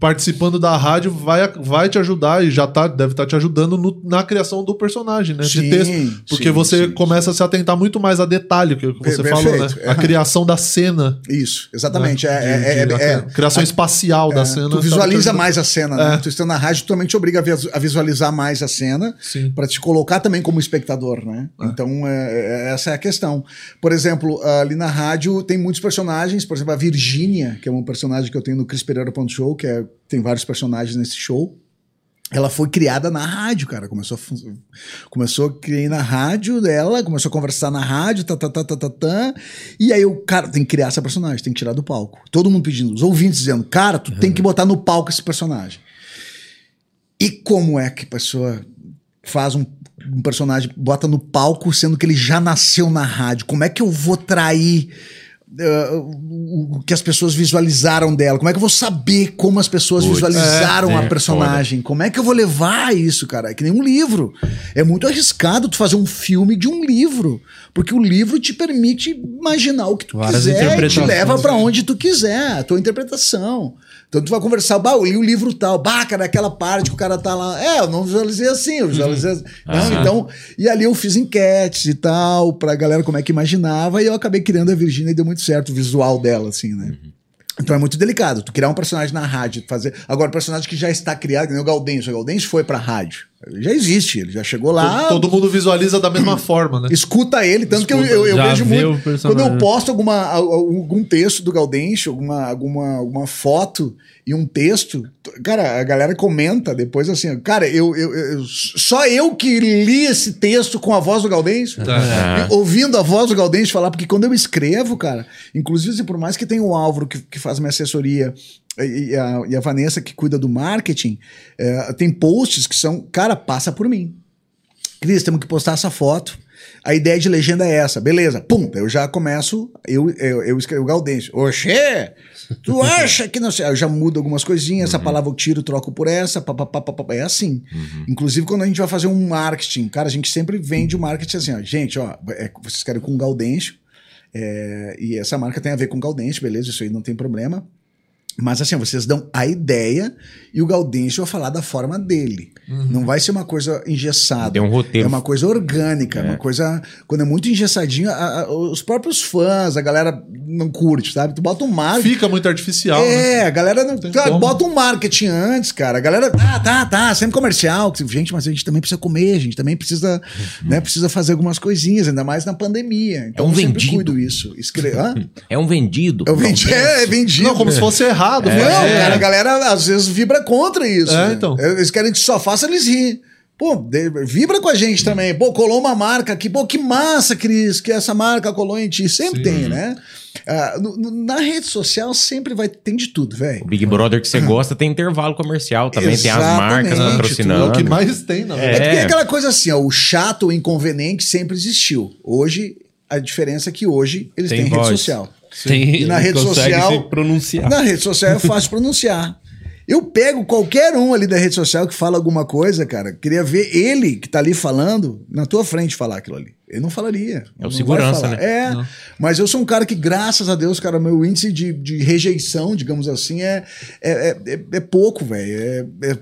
participando da rádio vai, vai te ajudar e já tá, deve estar te ajudando no- na criação do personagem, né? Sim, de texto. Porque sim, você sim, começa a se atentar muito mais a detalhe, que é o que você falou, né? A é. criação da cena. Isso, exatamente. né? É, é, De- é, de- é- a criação espacial da cena. tu visualiza mais a cena, né? Tu estando na rádio, tu também te obriga a vis- a visualizar mais a cena para te colocar também como espectador, né? Então, é, é- essa é a questão. Por exemplo, ali na rádio tem muitos personagens, por exemplo, a Virgínia, que é um personagem que eu tenho no Cris Pereira Ponto Show, que é, tem vários personagens nesse show. Ela foi criada na rádio, cara. Começou a, começou a criar na rádio dela, começou a conversar na rádio, tá, tá, tá, tá, tá, tá. E aí o cara tem que criar essa personagem, tem que tirar do palco. Todo mundo pedindo, os ouvintes dizendo, cara, tu tem que botar no palco esse personagem. E como é que a pessoa faz um, um personagem, bota no palco, sendo que ele já nasceu na rádio? Como é que eu vou trair uh, o que as pessoas visualizaram dela? Como é que eu vou saber como as pessoas Putz, visualizaram é, a é, personagem? Como é que eu vou levar isso, cara? É que nem um livro. É muito arriscado tu fazer um filme de um livro, porque o livro te permite imaginar o que tu Várias quiser e te leva pra né? onde tu quiser, a tua interpretação. Então tu vai conversar, bah, eu li o livro tal, bah, cara, aquela parte que o cara tá lá. É, eu não visualizei assim, eu visualizei assim. Não, Aham. então, e ali eu fiz enquetes e tal, pra galera como é que imaginava, e eu acabei criando a Virgínia e deu muito certo o visual dela, assim, né? Então é muito delicado. Tu criar um personagem na rádio, fazer. Agora, um personagem que já está criado, que nem o Gaudêncio. O Gaudêncio foi pra rádio. Já existe, ele já chegou lá. Todo mundo visualiza da mesma forma, né? Escuta ele, tanto que eu, eu, eu vejo muito. Quando eu posto alguma, al- algum texto do Gaudêncio, alguma, alguma, alguma foto e um texto, cara, a galera comenta depois assim, cara, eu, eu, eu- só eu que li esse texto com a voz do Gaudêncio, Ah. ouvindo a voz do Gaudêncio falar, porque quando eu escrevo, cara, inclusive assim, por mais que tenha o Álvaro que, que faz minha assessoria e a, e a Vanessa que cuida do marketing, é, tem posts que são, cara, passa por mim. Cris, temos que postar essa foto. A ideia de legenda é essa, beleza. Pum, eu já começo, eu, eu, eu escrevo Gaudêncio. Oxê, tu acha que não sei? Eu já mudo algumas coisinhas, essa palavra eu tiro, troco por essa, papapá, papapá. é assim. Inclusive, quando a gente vai fazer um marketing, cara, a gente sempre vende o marketing assim, ó, gente, ó, é, vocês querem com Gaudêncio, é, e essa marca tem a ver com Gaudêncio, beleza, isso aí não tem problema. Mas assim, vocês dão a ideia e o Gaudêncio vai falar da forma dele. Não vai ser uma coisa engessada. Tem um roteiro. É uma coisa orgânica, é. uma coisa. Quando é muito engessadinho, a- a- os próprios fãs, a galera não curte, sabe? Tu bota um marketing. Fica muito artificial, né? É, a galera não. Tem Cara, como. bota um marketing antes, cara. A galera. Ah, tá, tá, sempre comercial. Gente, mas a gente também precisa comer, a gente também precisa, né, precisa fazer algumas coisinhas, ainda mais na pandemia. Então É um eu vendido. cuido isso. Escre... É um vendido. Eu vendi, é, é vendido. Não, como se fosse errado errado. Não, faz- cara, a galera às vezes vibra contra isso. É, né? então. Eles querem que só faça eles rir. Pô, de- vibra com a gente também. Pô, colou uma marca aqui. Pô, que massa, Cris, que essa marca colou em ti. Sempre tem, né? Ah, no- no- na rede social sempre vai tem de tudo, velho. O Big Brother que você gosta tem intervalo comercial também, tem as Exatamente, marcas É patrocinando. o que mais tem, na É. que tem É. aquela coisa assim, ó, o chato, o inconveniente sempre existiu. Hoje, a diferença é que hoje eles Tem têm voz. rede social. Tem, E na rede social- pronunciar. Na rede social é fácil pronunciar. Eu pego qualquer um ali da rede social que fala alguma coisa, cara. Queria ver ele que tá ali falando na tua frente falar aquilo ali. Ele não falaria. É o Não segurança, né? É. Mas eu sou um cara que, graças a Deus, cara, meu índice de, de rejeição, digamos assim, é, é, é, é pouco, velho. É, é,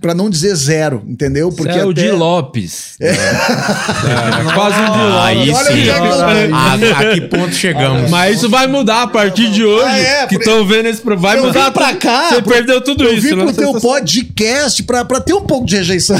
pra não dizer zero, entendeu? Porque é o até- Di Lopes. É. É, quase um Di Lopes. Aí Olha sim. é que eu- A, a que ponto chegamos? Mas isso vai mudar a partir de hoje. Ah, é, que estão vendo esse. Vai Eu mudar vim pra tudo. cá, Você pro- perdeu tudo Eu isso, vim né? pro teu Você- podcast pra, pra ter um pouco de rejeição.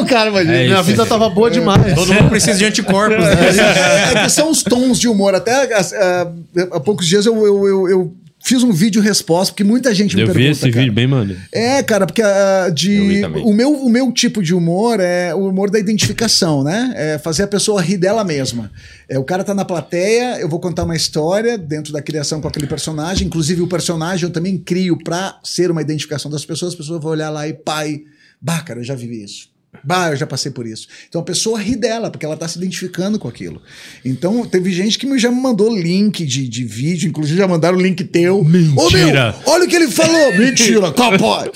o cara imagina. É Minha isso. vida tava boa demais. Todo mundo precisa de anticorpos. né? É, é são os tons de humor. Até ah, há poucos dias eu, eu, eu, eu fiz um vídeo resposta, porque muita gente me Eu vi pergunta. esse cara. vídeo bem, mano. É, cara, porque Eu de, o, meu, o meu tipo de humor é o humor da identificação, né? É fazer a pessoa rir dela mesma. É, o cara tá na plateia, eu vou contar uma história dentro da criação com aquele personagem. Inclusive, o personagem eu também crio pra ser uma identificação das pessoas. As pessoas vão olhar lá e, pai, bah, cara, eu já vivi isso. Bah, eu já passei por isso. Então a pessoa ri dela, porque ela tá se identificando com aquilo. Então teve gente que me- já me mandou link de, de vídeo, inclusive já mandaram o link teu. Ô meu, Mentira. olha o que ele falou! Mentira, capaz!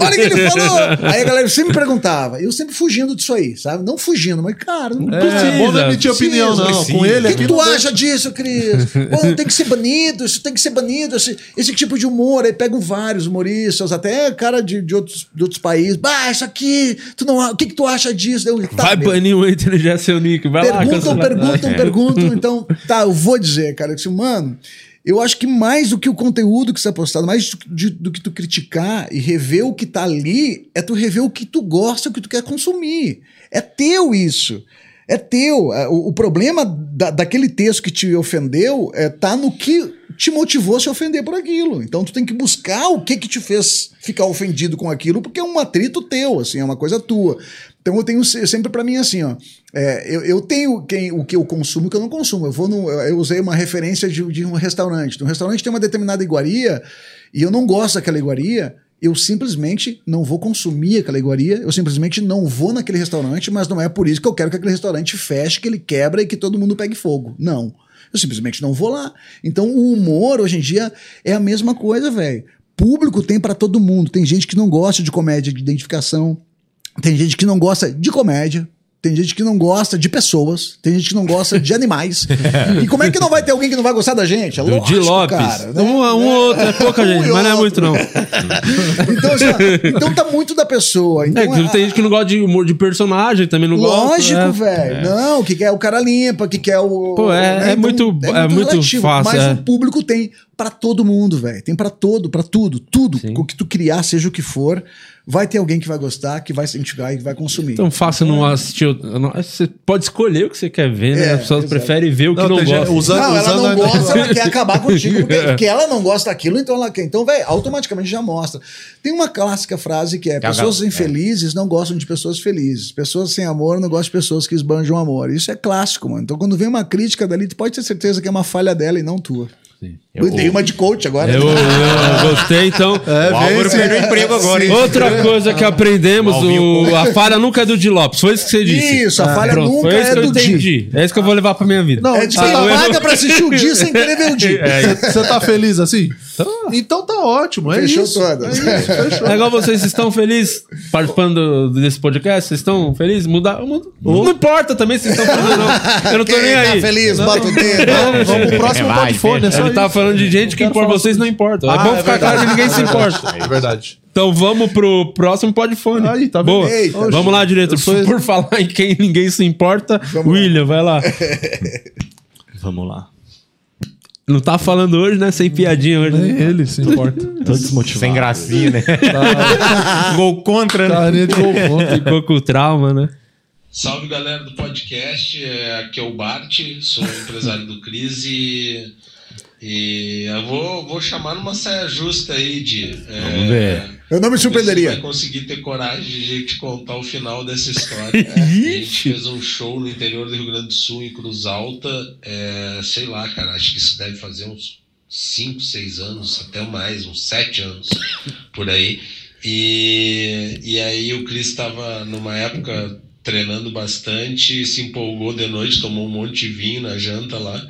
Olha o que ele falou! Aí a galera sempre me perguntava. Eu sempre fugindo disso aí, sabe? Não fugindo, mas, cara, não É, Precisa. bom não emitir opinião, não. Precisa. Com ele o que, que tu acha disso, Cris? Pô, tem que ser banido, isso tem que ser banido, esse, esse tipo de humor. Aí pegam vários humoristas, até cara de, de, outros, de outros países. Bah, isso aqui, tu não, o que, que tu acha disso? Eu, tá, Vai banir o já seu nick. Vai lá, Perguntam, perguntam, É. perguntam. Então, tá, eu vou dizer, cara, que assim, mano, eu acho que mais do que o conteúdo que você é postado, mais do, do que tu criticar e rever o que tá ali, é tu rever o que tu gosta, o que tu quer consumir. É teu isso. É teu. É, O, o problema da- daquele texto que te ofendeu é, tá no que te motivou a se ofender por aquilo. Então tu tem que buscar o que que te fez ficar ofendido com aquilo, porque é um atrito teu, assim, é uma coisa tua. Então eu tenho se- sempre pra mim assim, ó. é, eu, eu tenho quem, o que eu consumo e o que eu não consumo. Eu vou no, eu usei uma referência de, de um restaurante. Um restaurante tem uma determinada iguaria e eu não gosto daquela iguaria. Eu simplesmente não vou consumir aquela iguaria, eu simplesmente não vou naquele restaurante, mas não é por isso que eu quero que aquele restaurante feche, que ele quebra e que todo mundo pegue fogo. Não. Eu simplesmente não vou lá. Então o humor hoje em dia é a mesma coisa, velho. Público tem pra todo mundo. Tem gente que não gosta de comédia de identificação, tem gente que não gosta de comédia. Tem gente que não gosta de pessoas. Tem gente que não gosta de animais. e como é que não vai ter alguém que não vai gostar da gente? É lógico, Di Lopes. cara. né? Um, um outro, é pouca Um gente, e mas não é muito, não. Então, assim, então tá muito da pessoa. Então, É, que a- tem gente que não gosta de humor de personagem, também não gosta. Lógico, é. velho. Não, o que quer o cara limpa, o que quer o. Pô, é- é muito- é muito fácil, Mas é. o público tem pra todo mundo, velho. Tem pra todo, pra tudo, tudo. Sim. O que tu criar, seja o que for, vai ter alguém que vai gostar, que vai se identificar e que vai consumir. Então fácil não assistir. o- não- Você pode escolher o que você quer ver, né? É, As pessoas exato. preferem ver o que Não, não, gosta. usando- não, ela não gosta, ela quer acabar contigo. Porque, É. porque ela não gosta daquilo, então ela quer. Então, velho, automaticamente já mostra. Tem uma clássica frase que é: pessoas infelizes não gostam de pessoas felizes. Pessoas sem amor não gostam de pessoas que esbanjam amor. Isso é clássico, mano. Então, quando vem uma crítica dali, tu pode ter certeza que é uma falha dela e não tua. Eu, dei uma de coach agora. Eu, eu gostei, então. o Álvaro perdeu o emprego agora, hein? Outra coisa que aprendemos, o, a falha nunca é do Di Lopes. Foi isso que você disse. Isso, a falha Pronto, nunca é do Di. entendi. É isso que eu vou levar pra minha vida. Não, É de Ah, eu- paga pra assistir o dia sem querer ver o dia. É, Você tá feliz assim? Então tá ótimo, é Fechou isso. todas. É isso, fechou. É igual vocês estão felizes participando do- desse podcast? Vocês estão felizes? Mudar? muda- Não importa também se vocês estão felizes ou não. Eu não tô Quem nem tá aí. feliz, bota o dedo. Vamos, pro próximo É, vai, podfone, é só Ele tá falando de gente que por vocês não importa. É Ah, bom é ficar claro que ninguém se importa. É verdade. Então vamos pro próximo podfone. Aí, tá? Boa. Eita. vamos lá, diretor. Sou Por falar em quem ninguém se importa, William, vai lá. Vamos lá. Não tá falando hoje, né? Sem piadinha hoje. Nem né? ele se importa. Tô desmotivado. Sem gracinha, né? Tá, Gol contra, né? carinha de gol contra. Ficou com trauma, né? Salve galera do podcast, é, aqui é o Bart, sou empresário do Cris e E eu vou, vou chamar numa saia justa aí de. é, Vamos ver. Eu não me surpreenderia. vai conseguir ter coragem de te contar o final dessa história. a gente fez um show no interior do Rio Grande do Sul, em Cruz Alta. é, sei lá, cara, acho que isso deve fazer uns 5, 6 anos, até mais, uns 7 anos por aí. E, e aí o Cris estava numa época treinando bastante, se empolgou de noite, tomou um monte de vinho na janta lá.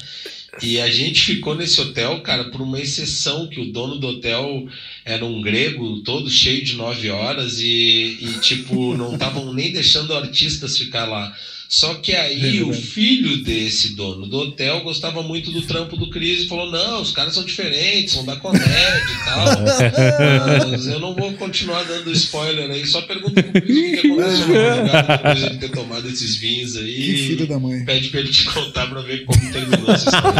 E a gente ficou nesse hotel, cara, por uma exceção, que o dono do hotel era um grego, todo cheio de nove horas, e, e tipo, não estavam nem deixando artistas ficar lá. Só que aí o filho desse dono do hotel gostava muito do trampo do Cris e falou: não, os caras são diferentes, vão dar comédia e tal. Mas eu não vou continuar dando spoiler aí, só pergunta pro Cris o que aconteceu depois de ele ter tomado esses vinhos aí. Que filho da mãe. Pede pra ele te contar pra ver como terminou essa história.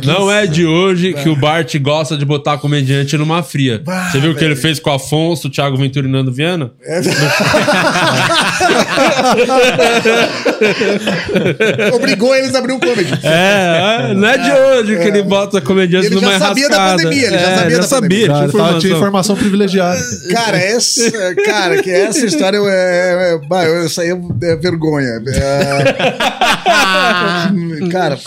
Que- Não é de hoje que o Bart gosta de botar comediante numa fria. Você viu o que ele fez com o Afonso, o Thiago Ventura e Nando Viana? Obrigou eles a abrir um comedy. É, é, não é de hoje que ele bota comediante Ele numa já sabia da enrascada. pandemia, ele já É, sabia da sabia, pandemia. tinha tava- tinha informação. informação privilegiada. Cara, essa, cara, que essa história é, é, bah, eu, isso aí é, é vergonha. É, cara,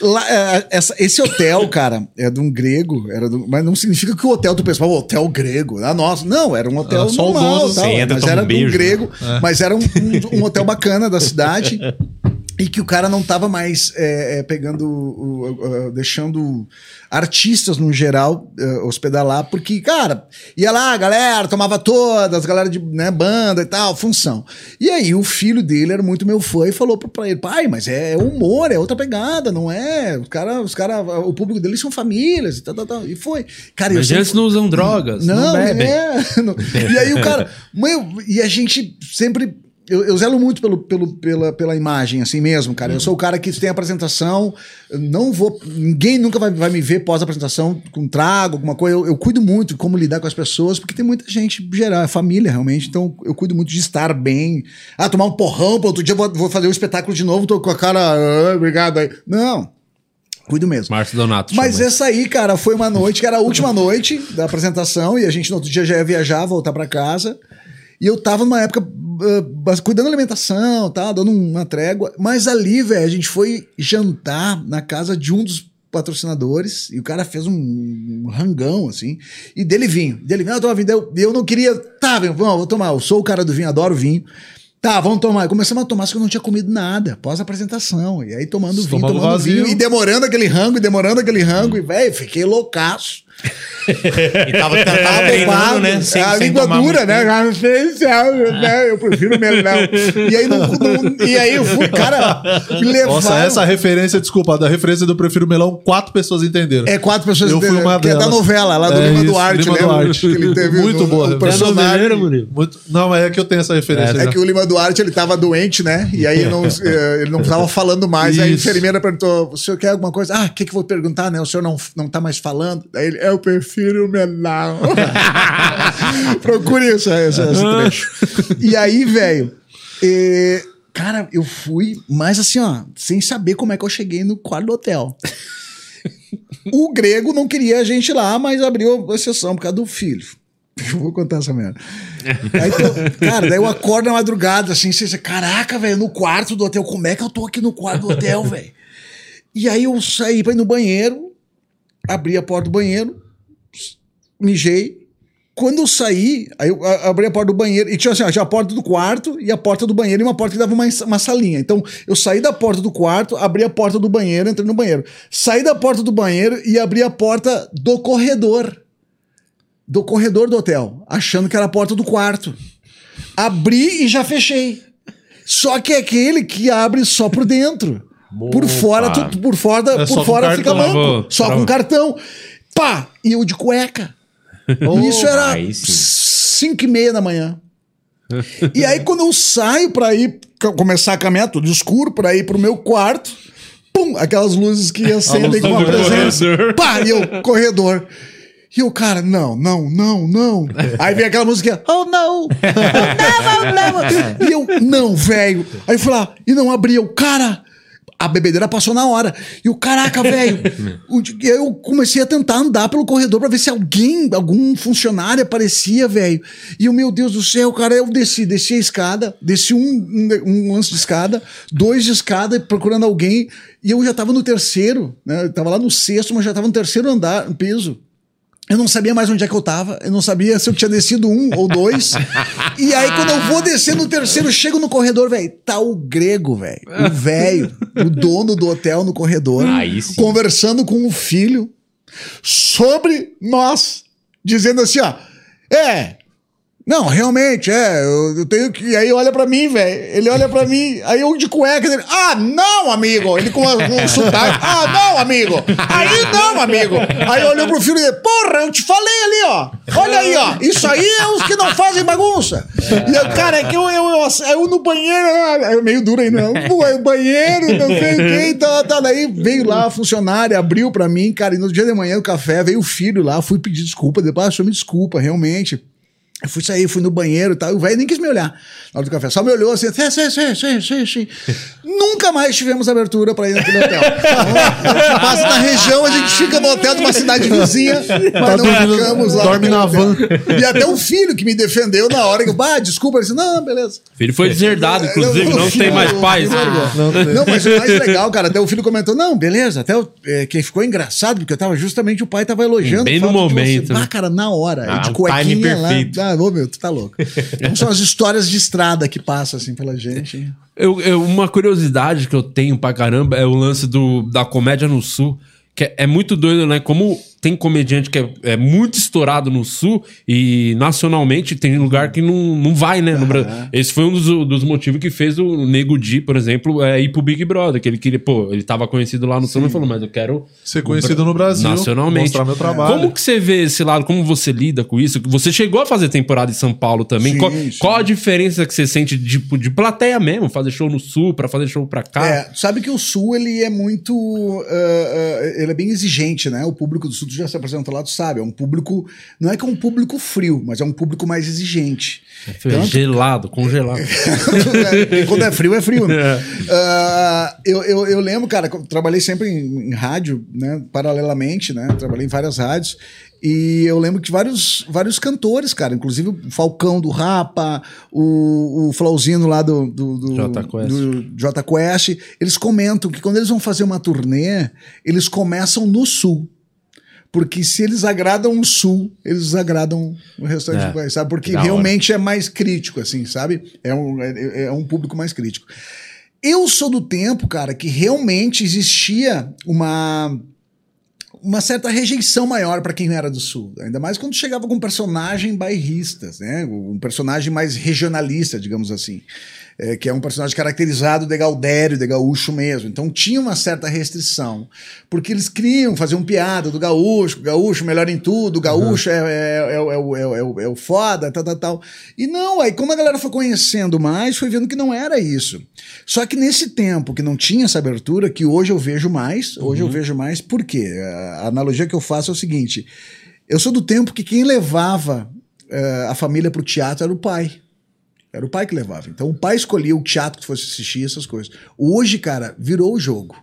lá, é, essa- esse hotel, cara, é de um grego, era do- mas não significa que o hotel do pessoal, hotel grego, ah, nossa, não, era um hotel só o normal, dono, tal, mas era um beijo, grego, mas era um, um- um hotel bacana da cidade. E que o cara não tava mais é, é, pegando, o- o- deixando artistas no geral é, hospedar lá, porque, cara, ia lá, a galera, tomava todas, galera de né, banda e tal, função. E aí o filho dele era muito meu fã e falou pra- ele, pai, mas é humor, é outra pegada, não é? Os cara, os cara, o público deles são famílias e tal, tal, tal. E foi. Cara, eu Comediantes sempre- não usam drogas, não, não, bebem. é. Não. E aí o cara. Meu, e a gente sempre. Eu, eu zelo muito pelo, pelo, pela, pela imagem, assim mesmo, cara. Eu sou o cara que tem apresentação, não vou. Ninguém nunca vai, vai me ver pós-apresentação com trago, alguma coisa. Eu, eu cuido muito de como lidar com as pessoas, porque tem muita gente geral, é família realmente. Então eu cuido muito de estar bem. Ah, tomar um porrão, para outro dia eu vou, vou fazer o espetáculo de novo, tô com a cara. "Ah, obrigado aí. Não. Cuido mesmo. Márcio Donato. Mas chama. essa aí, cara, foi uma noite que era a última noite da apresentação e a gente no outro dia já ia viajar, voltar pra casa. E eu tava numa época ah, cuidando da alimentação, tá, dando uma trégua. Mas ali, velho, a gente foi jantar na casa de um dos patrocinadores e o cara fez um, um rangão, assim, e dele vinho. Dele vinho, ah, toma vinho. Eu, eu não queria, tá, vamos, vou tomar. Eu sou o cara do vinho, adoro vinho. Tá, vamos tomar. Começamos a tomar, só que eu não tinha comido nada, pós-apresentação. E aí tomando vinho, tomando vinho, e demorando aquele rango, e demorando aquele rango, e, velho, fiquei loucaço. E tava, tava Tava treinando, bobado. né? Sem, a sem língua dura, né? Ah, não sei se é, né? Eu prefiro melão. E aí, não, não- e aí eu fui, cara, me levaram. Nossa, essa referência, desculpa, da referência do Prefiro Melão, quatro pessoas entenderam. É quatro pessoas Eu fui entenderam, uma que é da delas. novela, lá do É Lima isso, Duarte, Lima lembra? Duarte. Que ele teve Muito o, boa o. É personagem. noveleiro, Murilo? Muito... Não, é que eu tenho essa referência. É já. que o Lima Duarte, ele tava doente, né? E aí não, eh, ele não tava falando mais. Aí a Isso. enfermeira perguntou, o senhor quer alguma coisa? Ah, o que que eu vou perguntar, né? O senhor não, não tá mais falando? Aí ele, eu prefiro melão. Procure isso, esse, esse trecho. E aí, velho, eh, cara, eu fui, mas assim, ó, sem saber como é que eu cheguei no quarto do hotel. O grego não queria a gente lá, mas abriu a exceção por causa do filho. Eu vou contar essa merda. Aí, tô- cara, daí eu acordo na madrugada, assim, você, você, caraca, velho, no quarto do hotel, como é que eu tô aqui no quarto do hotel, velho? E aí eu saí pra ir no banheiro, abri a porta do banheiro, mijei. Quando eu saí, aí eu abri a porta do banheiro, e tinha assim, ó, tinha a porta do quarto e a porta do banheiro e uma porta que dava uma, uma salinha. Então, eu saí da porta do quarto, abri a porta do banheiro, entrei no banheiro. Saí da porta do banheiro e abri a porta do corredor. Do corredor do hotel, achando que era a porta do quarto. Abri e já fechei. Só que é aquele que abre só por dentro. Por fora, tu- por fora, É por fora fica cartão. manco. Só com cartão. Pá! E eu de cueca. E isso era aí sim. 5 e meia da manhã. E aí, quando eu saio pra ir começar a caminhar, tudo escuro, pra ir pro meu quarto, pum, aquelas luzes que acendem com uma presença. corredor. Pá, e eu, corredor. E o cara, não, não, não, não. Aí vem aquela música, oh não, oh não, oh não. E eu, não, velho. Aí eu fui lá, e não abria. Eu, cara, a bebedeira passou na hora. E o caraca, velho. eu comecei a tentar andar pelo corredor pra ver se alguém, algum funcionário aparecia, velho. E o meu Deus do céu, cara, eu desci, desci a escada, desci um, um, um lance de escada, dois de escada procurando alguém. E eu já tava no terceiro, né? Eu tava lá no sexto, mas já tava no terceiro andar, no piso. Eu não sabia mais onde é que eu tava. Eu não sabia se eu tinha descido um ou dois. e aí, quando eu vou descer no terceiro, chego no corredor, velho. Tá o grego, velho. O velho, o dono do hotel no corredor. Conversando com o filho sobre nós. Dizendo assim, ó. É. Não, realmente, é. Eu, eu tenho que. Aí olha pra mim, velho. Ele olha pra mim. Aí eu de cueca. Ele, ah, não, amigo. Ele com, um sotaque. Ah, não, amigo. Aí não, amigo. Aí olhou pro filho dele. Porra, eu te falei ali, ó. Olha aí, ó. Isso aí é os que não fazem bagunça. E eu, cara, é que eu, eu, eu, eu no banheiro. É meio duro aí, não. Pô, é banheiro, não sei o que. Tá, tá. Daí veio lá a funcionária, abriu pra mim, cara. E no dia de manhã, o café, veio o filho lá. Fui pedir desculpa. Depois, ah, me desculpa, realmente. Eu fui sair, fui no banheiro e tal. O velho nem quis me olhar na hora do café. Só me olhou assim, sim, sim, sim, sim, sim. Nunca mais tivemos abertura pra ir naquele hotel. Gente passa na região, a gente fica no hotel de uma cidade vizinha, mas Tá não dormindo- ficamos lá. dorme na hotel. E até o filho que me defendeu na hora que eu, ah, desculpa, ele disse, não, beleza. Filho foi deserdado, inclusive, Não, tem mais pais. Não mas o mais legal, cara, até o filho comentou, não, beleza, até o, é, que ficou engraçado, porque eu tava justamente, o pai tava elogiando. Bem no momento, ah, cara, na hora, Ah, de cuequinha lá. Ah, ô, meu, tu tá louco. Então são as histórias de estrada que passam, assim, pela gente. Eu, eu- uma curiosidade que eu tenho pra caramba é o lance do, da comédia no Sul. Que é, é muito doido, né? Como tem comediante que é, é muito estourado no Sul e nacionalmente tem lugar que não, não vai, né? no Bra- Esse foi um dos, dos motivos que fez o Nego Di, por exemplo, é, ir pro Big Brother. Que ele queria, pô, ele tava conhecido lá no Sul e falou, mas eu quero Ser conhecido no Brasil. nacionalmente. Mostrar meu trabalho. Como que você vê esse lado? Como você lida com isso? Você chegou a fazer temporada em São Paulo também. Sim, qual, sim. qual a diferença que você sente de, de plateia mesmo? Fazer show no Sul pra fazer show pra cá? É, sabe que o Sul, ele é muito. ah, ah, ele é bem exigente, né? O público do Sul, tu já se apresentou lá, tu sabe. É um público. Não é que é um público frio, mas é um público mais exigente. É gelado, congelado. Porque Quando é frio, é frio. Né? É. Ah, eu, eu, eu lembro, cara, eu trabalhei sempre em, em rádio, né? Paralelamente, né? Trabalhei em várias rádios. E eu lembro que vários, vários cantores, cara, inclusive o Falcão do Rapa, o, o Flauzino lá do, do, do, Quest. do Jota Quest, eles comentam que quando eles vão fazer uma turnê, eles começam no Sul. Porque se eles agradam o Sul, eles agradam o restante É. do país, sabe? Porque Da hora. realmente é mais crítico, assim, sabe? É um, é, é um público mais crítico. Eu sou do tempo, cara, que realmente existia uma uma certa rejeição maior para quem era do sul, ainda mais quando chegava com um personagem bairristas, né? Um personagem mais regionalista, digamos assim. É, que é um personagem caracterizado de Gaudério, de gaúcho mesmo. Então tinha uma certa restrição. Porque eles criam, faziam piada do gaúcho, gaúcho melhor em tudo, gaúcho é, é, é, o- é, o- é, o- é, o- o foda, tal, tal, tal. E não, aí como a galera foi conhecendo mais, foi vendo que não era isso. Só que nesse tempo que não tinha essa abertura, que hoje eu vejo mais, hoje eu vejo mais, por quê? A analogia que eu faço é o seguinte: eu sou do tempo que quem levava eh, a família pro teatro era o pai. Era o pai que levava. Então o pai escolhia o teatro que fosse assistir, essas coisas. Hoje, cara, virou o jogo.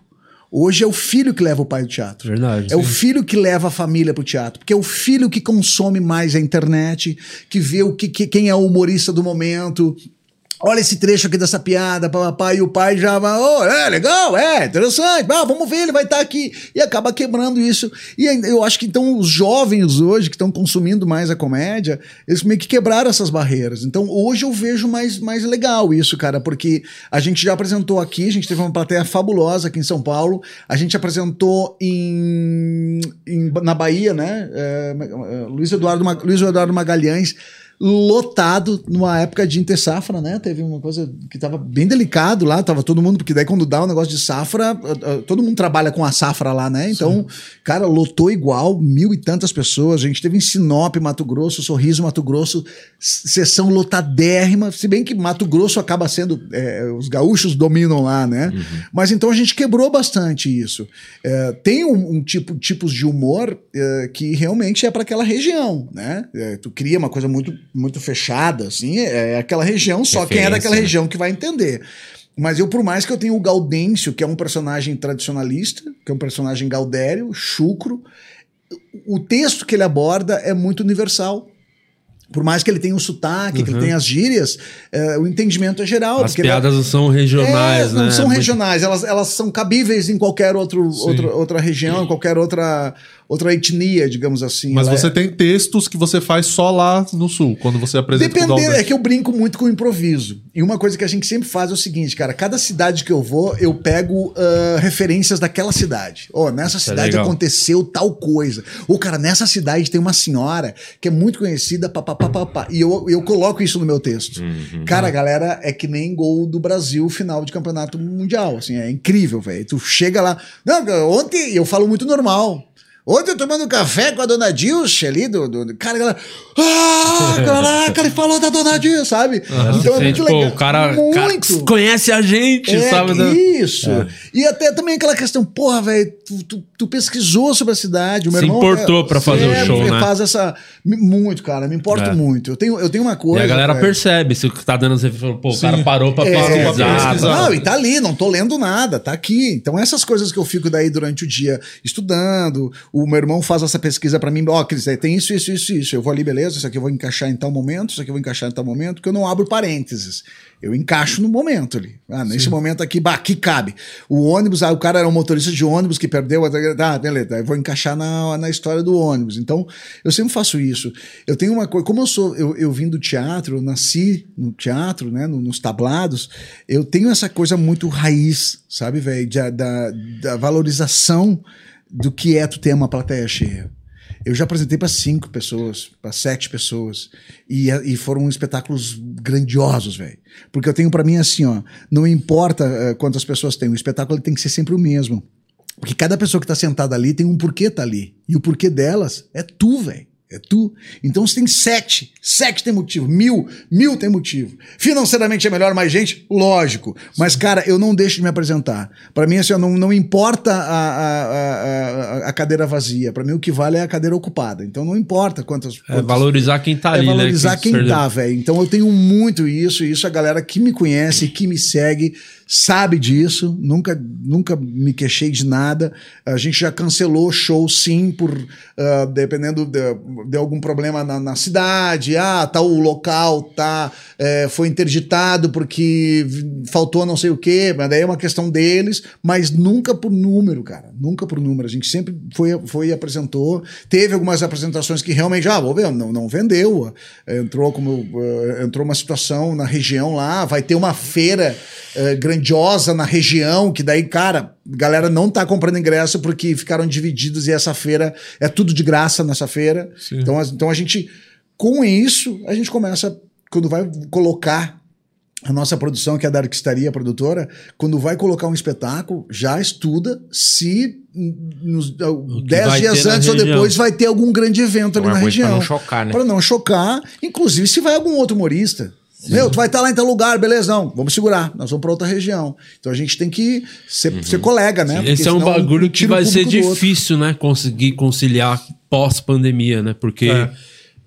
Hoje é o filho que leva o pai ao teatro. Verdade. É o filho que leva a família pro teatro, porque é o filho que consome mais a internet, que vê o que, que- quem é o humorista do momento. Olha esse trecho aqui dessa piada, papapá, e o pai já vai, oh, é legal, é interessante, ah, vamos ver, ele vai estar aqui. E acaba quebrando isso. E eu acho que então os jovens hoje, que estão consumindo mais a comédia, eles meio que quebraram essas barreiras. Então hoje eu vejo mais, mais legal isso, cara, porque a gente já apresentou aqui, a gente teve uma plateia fabulosa aqui em São Paulo, a gente apresentou em, em- na Bahia, né? É, é, Luiz, Eduardo, Luiz Eduardo Magalhães lotado numa época de inter safra, né? Teve uma coisa que tava bem delicado lá, tava todo mundo, porque daí quando dá um negócio de safra, todo mundo trabalha com a safra lá, né? Então, cara, lotou igual, mil e tantas pessoas. A gente teve em Sinop, Mato Grosso, Sorriso, Mato Grosso, sessão lotadérrima, se bem que Mato Grosso acaba sendo, é, os gaúchos dominam lá, né? Mas então a gente quebrou bastante isso. É, tem um, um tipo, tipos de humor é, que realmente é para aquela região, né? É, tu cria uma coisa muito, muito fechada, assim, é aquela região, só quem é daquela né? região que vai entender. Mas eu, por mais que eu tenha o Gaudêncio, que é um personagem tradicionalista, que é um personagem gaudério, chucro, o texto que ele aborda é muito universal. Por mais que ele tenha o sotaque, que ele tenha as gírias, é, o entendimento é geral. As ele- piadas não são regionais, é, né? Não são regionais, elas, elas são cabíveis em qualquer outro, outra, outra região, em qualquer outra, outra etnia, digamos assim. Mas você é- tem textos que você faz só lá no sul, quando você apresenta Depender, é que eu brinco muito com o improviso. E uma coisa que a gente sempre faz é o seguinte, cara, cada cidade que eu vou, eu pego ah, referências daquela cidade. Ó, nessa Isso é cidade legal. aconteceu tal coisa. Ou, cara, nessa cidade tem uma senhora que é muito conhecida, papapá, papá. E eu, eu coloco isso no meu texto. Cara, a galera é que nem gol do Brasil final de campeonato mundial, assim, é incrível, velho. Tu chega lá, não, ontem eu falo muito normal. Ontem eu tomando café com a dona Dilce ali, do, do, cara, a galera, ah, caraca, ele falou da dona Dilce, sabe? Você sente, pô, o cara, cara Muito. conhece a gente, É, sabe? né? Isso. E até também aquela questão, porra, velho, tu, tu- tu pesquisou sobre a cidade. O meu Se irmão, importou pra fazer o show, ele né? faz essa. Muito, cara, me importo É. muito. Eu tenho, eu tenho uma E coisa. a galera velho. percebe se o que tá dando, você falou, pô, o cara parou pra É, pesquisar. pesquisar. tá? Não, e tá ali, não tô lendo nada, tá aqui. Então, essas coisas que eu fico daí durante o dia estudando, o meu irmão faz essa pesquisa pra mim, ó, Cris, aí tem isso, isso, isso, isso. Eu vou ali, beleza, isso aqui eu vou encaixar em tal momento, isso aqui eu vou encaixar em tal momento, porque eu não abro parênteses. Eu encaixo no momento ali. Ah, nesse momento aqui, bah, aqui cabe. O ônibus, ah, o cara era um motorista de ônibus que perdeu, ah, beleza, eu vou encaixar na, na história do ônibus. Então, eu sempre faço isso. Eu tenho uma coisa, como eu sou, eu, eu vim do teatro, eu nasci no teatro, né, no- nos tablados, eu tenho essa coisa muito raiz, sabe, velho, da, da valorização do que é tu ter uma plateia cheia. Eu já apresentei para cinco pessoas, para sete pessoas, e, e foram espetáculos grandiosos, velho. Porque eu tenho para mim assim, ó, não importa eh, quantas pessoas tem, o espetáculo tem que ser sempre o mesmo. Porque cada pessoa que tá sentada ali tem um porquê tá ali. E o porquê delas é tu, velho. É tu. Então você tem sete. Sete tem motivo. Mil. Mil tem motivo. Financeiramente é melhor mais gente? Lógico. Mas, cara, eu não deixo de me apresentar. Pra mim, assim, ó, não, não importa a, a, a, cadeira vazia. Pra mim, o que vale é a cadeira ocupada. Então não importa quantas. É quantas- valorizar quem tá é ali, valorizar né? quem tá, velho. Então eu tenho muito isso, e isso a galera que me conhece, que me segue, sabe disso. Nunca, nunca me queixei de nada. A gente já cancelou show, sim, por ah, dependendo de, de algum problema na, na cidade. Ah, tal local tá, é, foi interditado porque faltou não sei o quê. Mas daí é uma questão deles, mas nunca por número, cara. Nunca por número. A gente sempre foi, foi e apresentou. Teve algumas apresentações que realmente, ah, vou ver, não, não vendeu. Entrou como eh, entrou uma situação na região lá, vai ter uma feira eh, grandiosa na região, que daí, cara, a galera não tá comprando ingresso porque ficaram divididos e essa feira é tudo de graça nessa feira. Então, então a gente, com isso, a gente começa, quando vai colocar a nossa produção, que é da Arquistaria, a produtora, quando vai colocar um espetáculo, já estuda se nos, uh, dez dias antes ou depois vai ter algum grande evento ali Uma na região. não chocar, né? Pra não chocar. Inclusive, se vai algum outro humorista. Meu, tu vai estar lá em tal lugar, beleza? Não, vamos segurar. Nós vamos pra outra região. Então a gente tem que ser, ser colega, né? Porque Esse é um bagulho que vai ser difícil, né? Conseguir conciliar pós-pandemia, né? Porque É.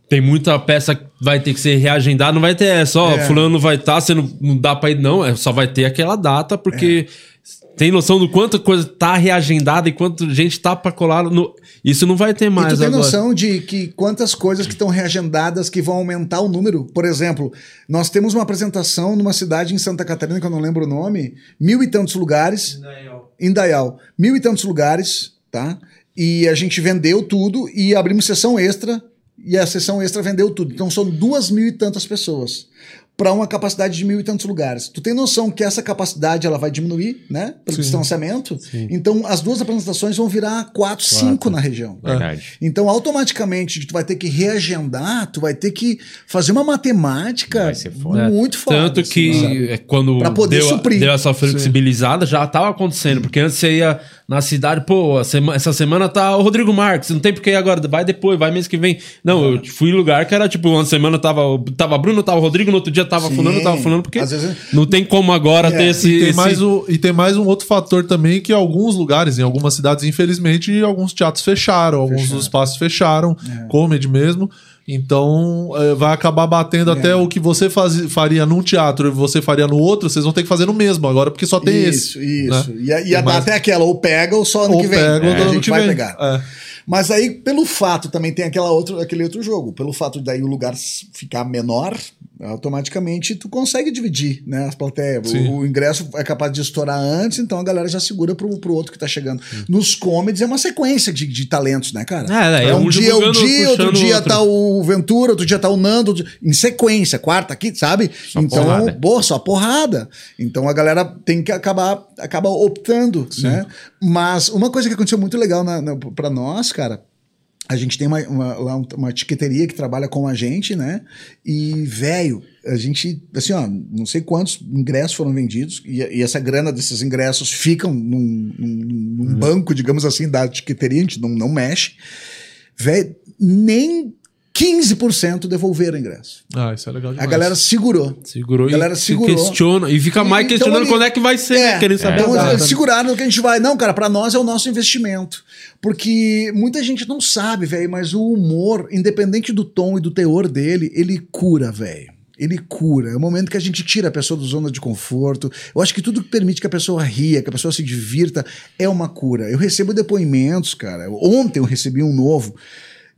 tem muita peça que vai ter que ser reagendada, não vai ter essa, ó, É. fulano vai estar, você não, não dá pra ir, não, é, só vai ter aquela data, porque tem noção do quanto coisa tá reagendada e quanto gente tá pra colar. No... Isso não vai ter E mais tu tem agora. noção de que quantas coisas que estão reagendadas que vão aumentar o número? Por exemplo, nós temos uma apresentação numa cidade em Santa Catarina, que eu não lembro o nome, mil e tantos lugares. Indaial. Mil e tantos lugares, tá? E a gente vendeu tudo e abrimos sessão extra e a sessão extra vendeu tudo. Então são duas mil e tantas pessoas para uma capacidade de mil e tantos lugares. Tu tem noção que essa capacidade ela vai diminuir, né? Pelo distanciamento. Então as duas apresentações vão virar quatro, cinco na região. Verdade. Então, automaticamente, tu vai ter que reagendar, tu vai ter que fazer uma matemática Vai ser foda. muito foda. Tanto assim, que sabe? é, quando Pra poder deu, suprir. deu essa flexibilizada, já tava acontecendo. Porque antes você ia na cidade, pô, a sema- essa semana tá o Rodrigo Marques, não tem porque ir agora, vai depois, vai mês que vem. Não, eu fui em lugar que era tipo, uma semana tava, tava Bruno, tava o Rodrigo, no outro dia tava Sim. fulano, tava fulano, porque Às vezes- não tem como agora É, ter esse... E tem, esse- mais o, e tem mais um outro fator também que alguns lugares, em algumas cidades, infelizmente, alguns teatros fecharam, alguns dos espaços fecharam, comedy mesmo. Então é, vai acabar batendo até o que você faz, faria num teatro e você faria no outro, vocês vão ter que fazer no mesmo agora, porque só tem isso, esse. Isso, né? E e a Mas- data é aquela, ou pega ou só ano Ou que vem. pega ou É, a gente vai vem. pegar. É. Mas aí, pelo fato, também tem aquela outro, aquele outro jogo. Pelo fato de daí o lugar ficar menor, automaticamente tu consegue dividir, né? As plateias. Sim. O, o ingresso é capaz de estourar antes, então a galera já segura pro, pro outro que tá chegando. Nos comedies é uma sequência de, de talentos, né, cara? É, é, É um, um dia o dia, outro dia outro. tá o Ventura, outro dia tá o Nando, dia- em sequência, quarta aqui, sabe? Só então, porrada. boa, só porrada. Então a galera tem que acabar, acaba optando, né? Mas uma coisa que aconteceu muito legal na, na, pra nós, cara, a gente tem uma, uma, lá um- uma etiqueteria que trabalha com a gente, né? E, velho, a gente, assim, ó, não sei quantos ingressos foram vendidos, e, e essa grana desses ingressos ficam num, num- num banco, digamos assim, da etiqueteria, a gente não, não mexe. Velho, nem 15% devolveram o ingresso. Ah, isso é legal A demais. galera segurou. Segurou A galera e segurou. questiona. E fica mais Então, questionando ali- quando é que vai ser, né? Querendo saber então, a data. eles seguraram que a gente vai. Não, cara, pra nós é o nosso investimento. Porque muita gente não sabe, velho, mas o humor, independente do tom e do teor dele, ele cura, velho. Ele cura. É o momento que a gente tira a pessoa da zona de conforto. Eu acho que tudo que permite que a pessoa ria, que a pessoa se divirta, é uma cura. Eu recebo depoimentos, cara. Ontem eu recebi um novo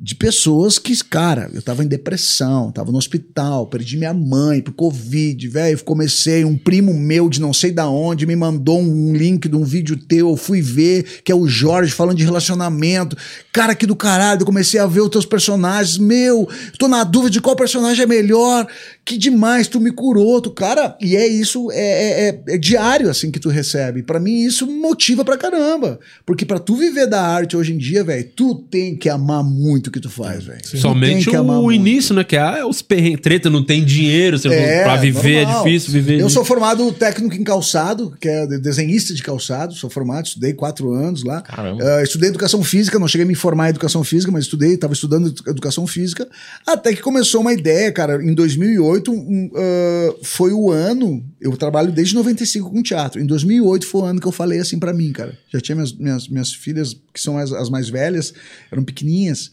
de pessoas que, cara, eu tava em depressão, tava no hospital, perdi minha mãe pro Covid, velho. Comecei, um primo meu de não sei da onde me mandou um link de um vídeo teu, eu fui ver, que é o Jorge falando de relacionamento. Cara, que do caralho, eu comecei a ver os teus personagens. Meu, tô na dúvida de qual personagem é melhor. Que demais, tu me curou, tu, cara. E é isso, é, é- é- é diário assim que tu recebe. Pra mim, isso motiva pra caramba. Porque pra tu viver da arte hoje em dia, velho, tu tem que amar muito o que tu faz, velho. Somente o muito. início, né? Que é os perrengues. Treta, não tem dinheiro. Você É, pra viver normal. é difícil viver. Eu sou formado técnico em calçado, que é de- desenhista de calçado, sou formado, estudei quatro anos lá. Caramba. Ah, estudei educação física, não cheguei a me formar em educação física, mas estudei, estava estudando edu- educação física, até que começou uma ideia, cara, em 2008 um, ah, foi o ano, eu trabalho desde 95 com teatro, em 2008 foi o ano que eu falei assim pra mim, cara, já tinha minhas, minhas, minhas filhas, que são as, as mais velhas, eram pequenininhas,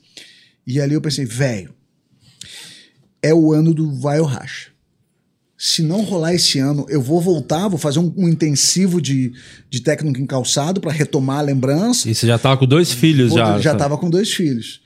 e ali eu pensei, velho, é o ano do vai ou racha se não rolar esse ano, eu vou voltar, vou fazer um, um intensivo de, de técnico em calçado para retomar a lembrança. E você já tava com dois filhos Vou- já. já tava com dois filhos.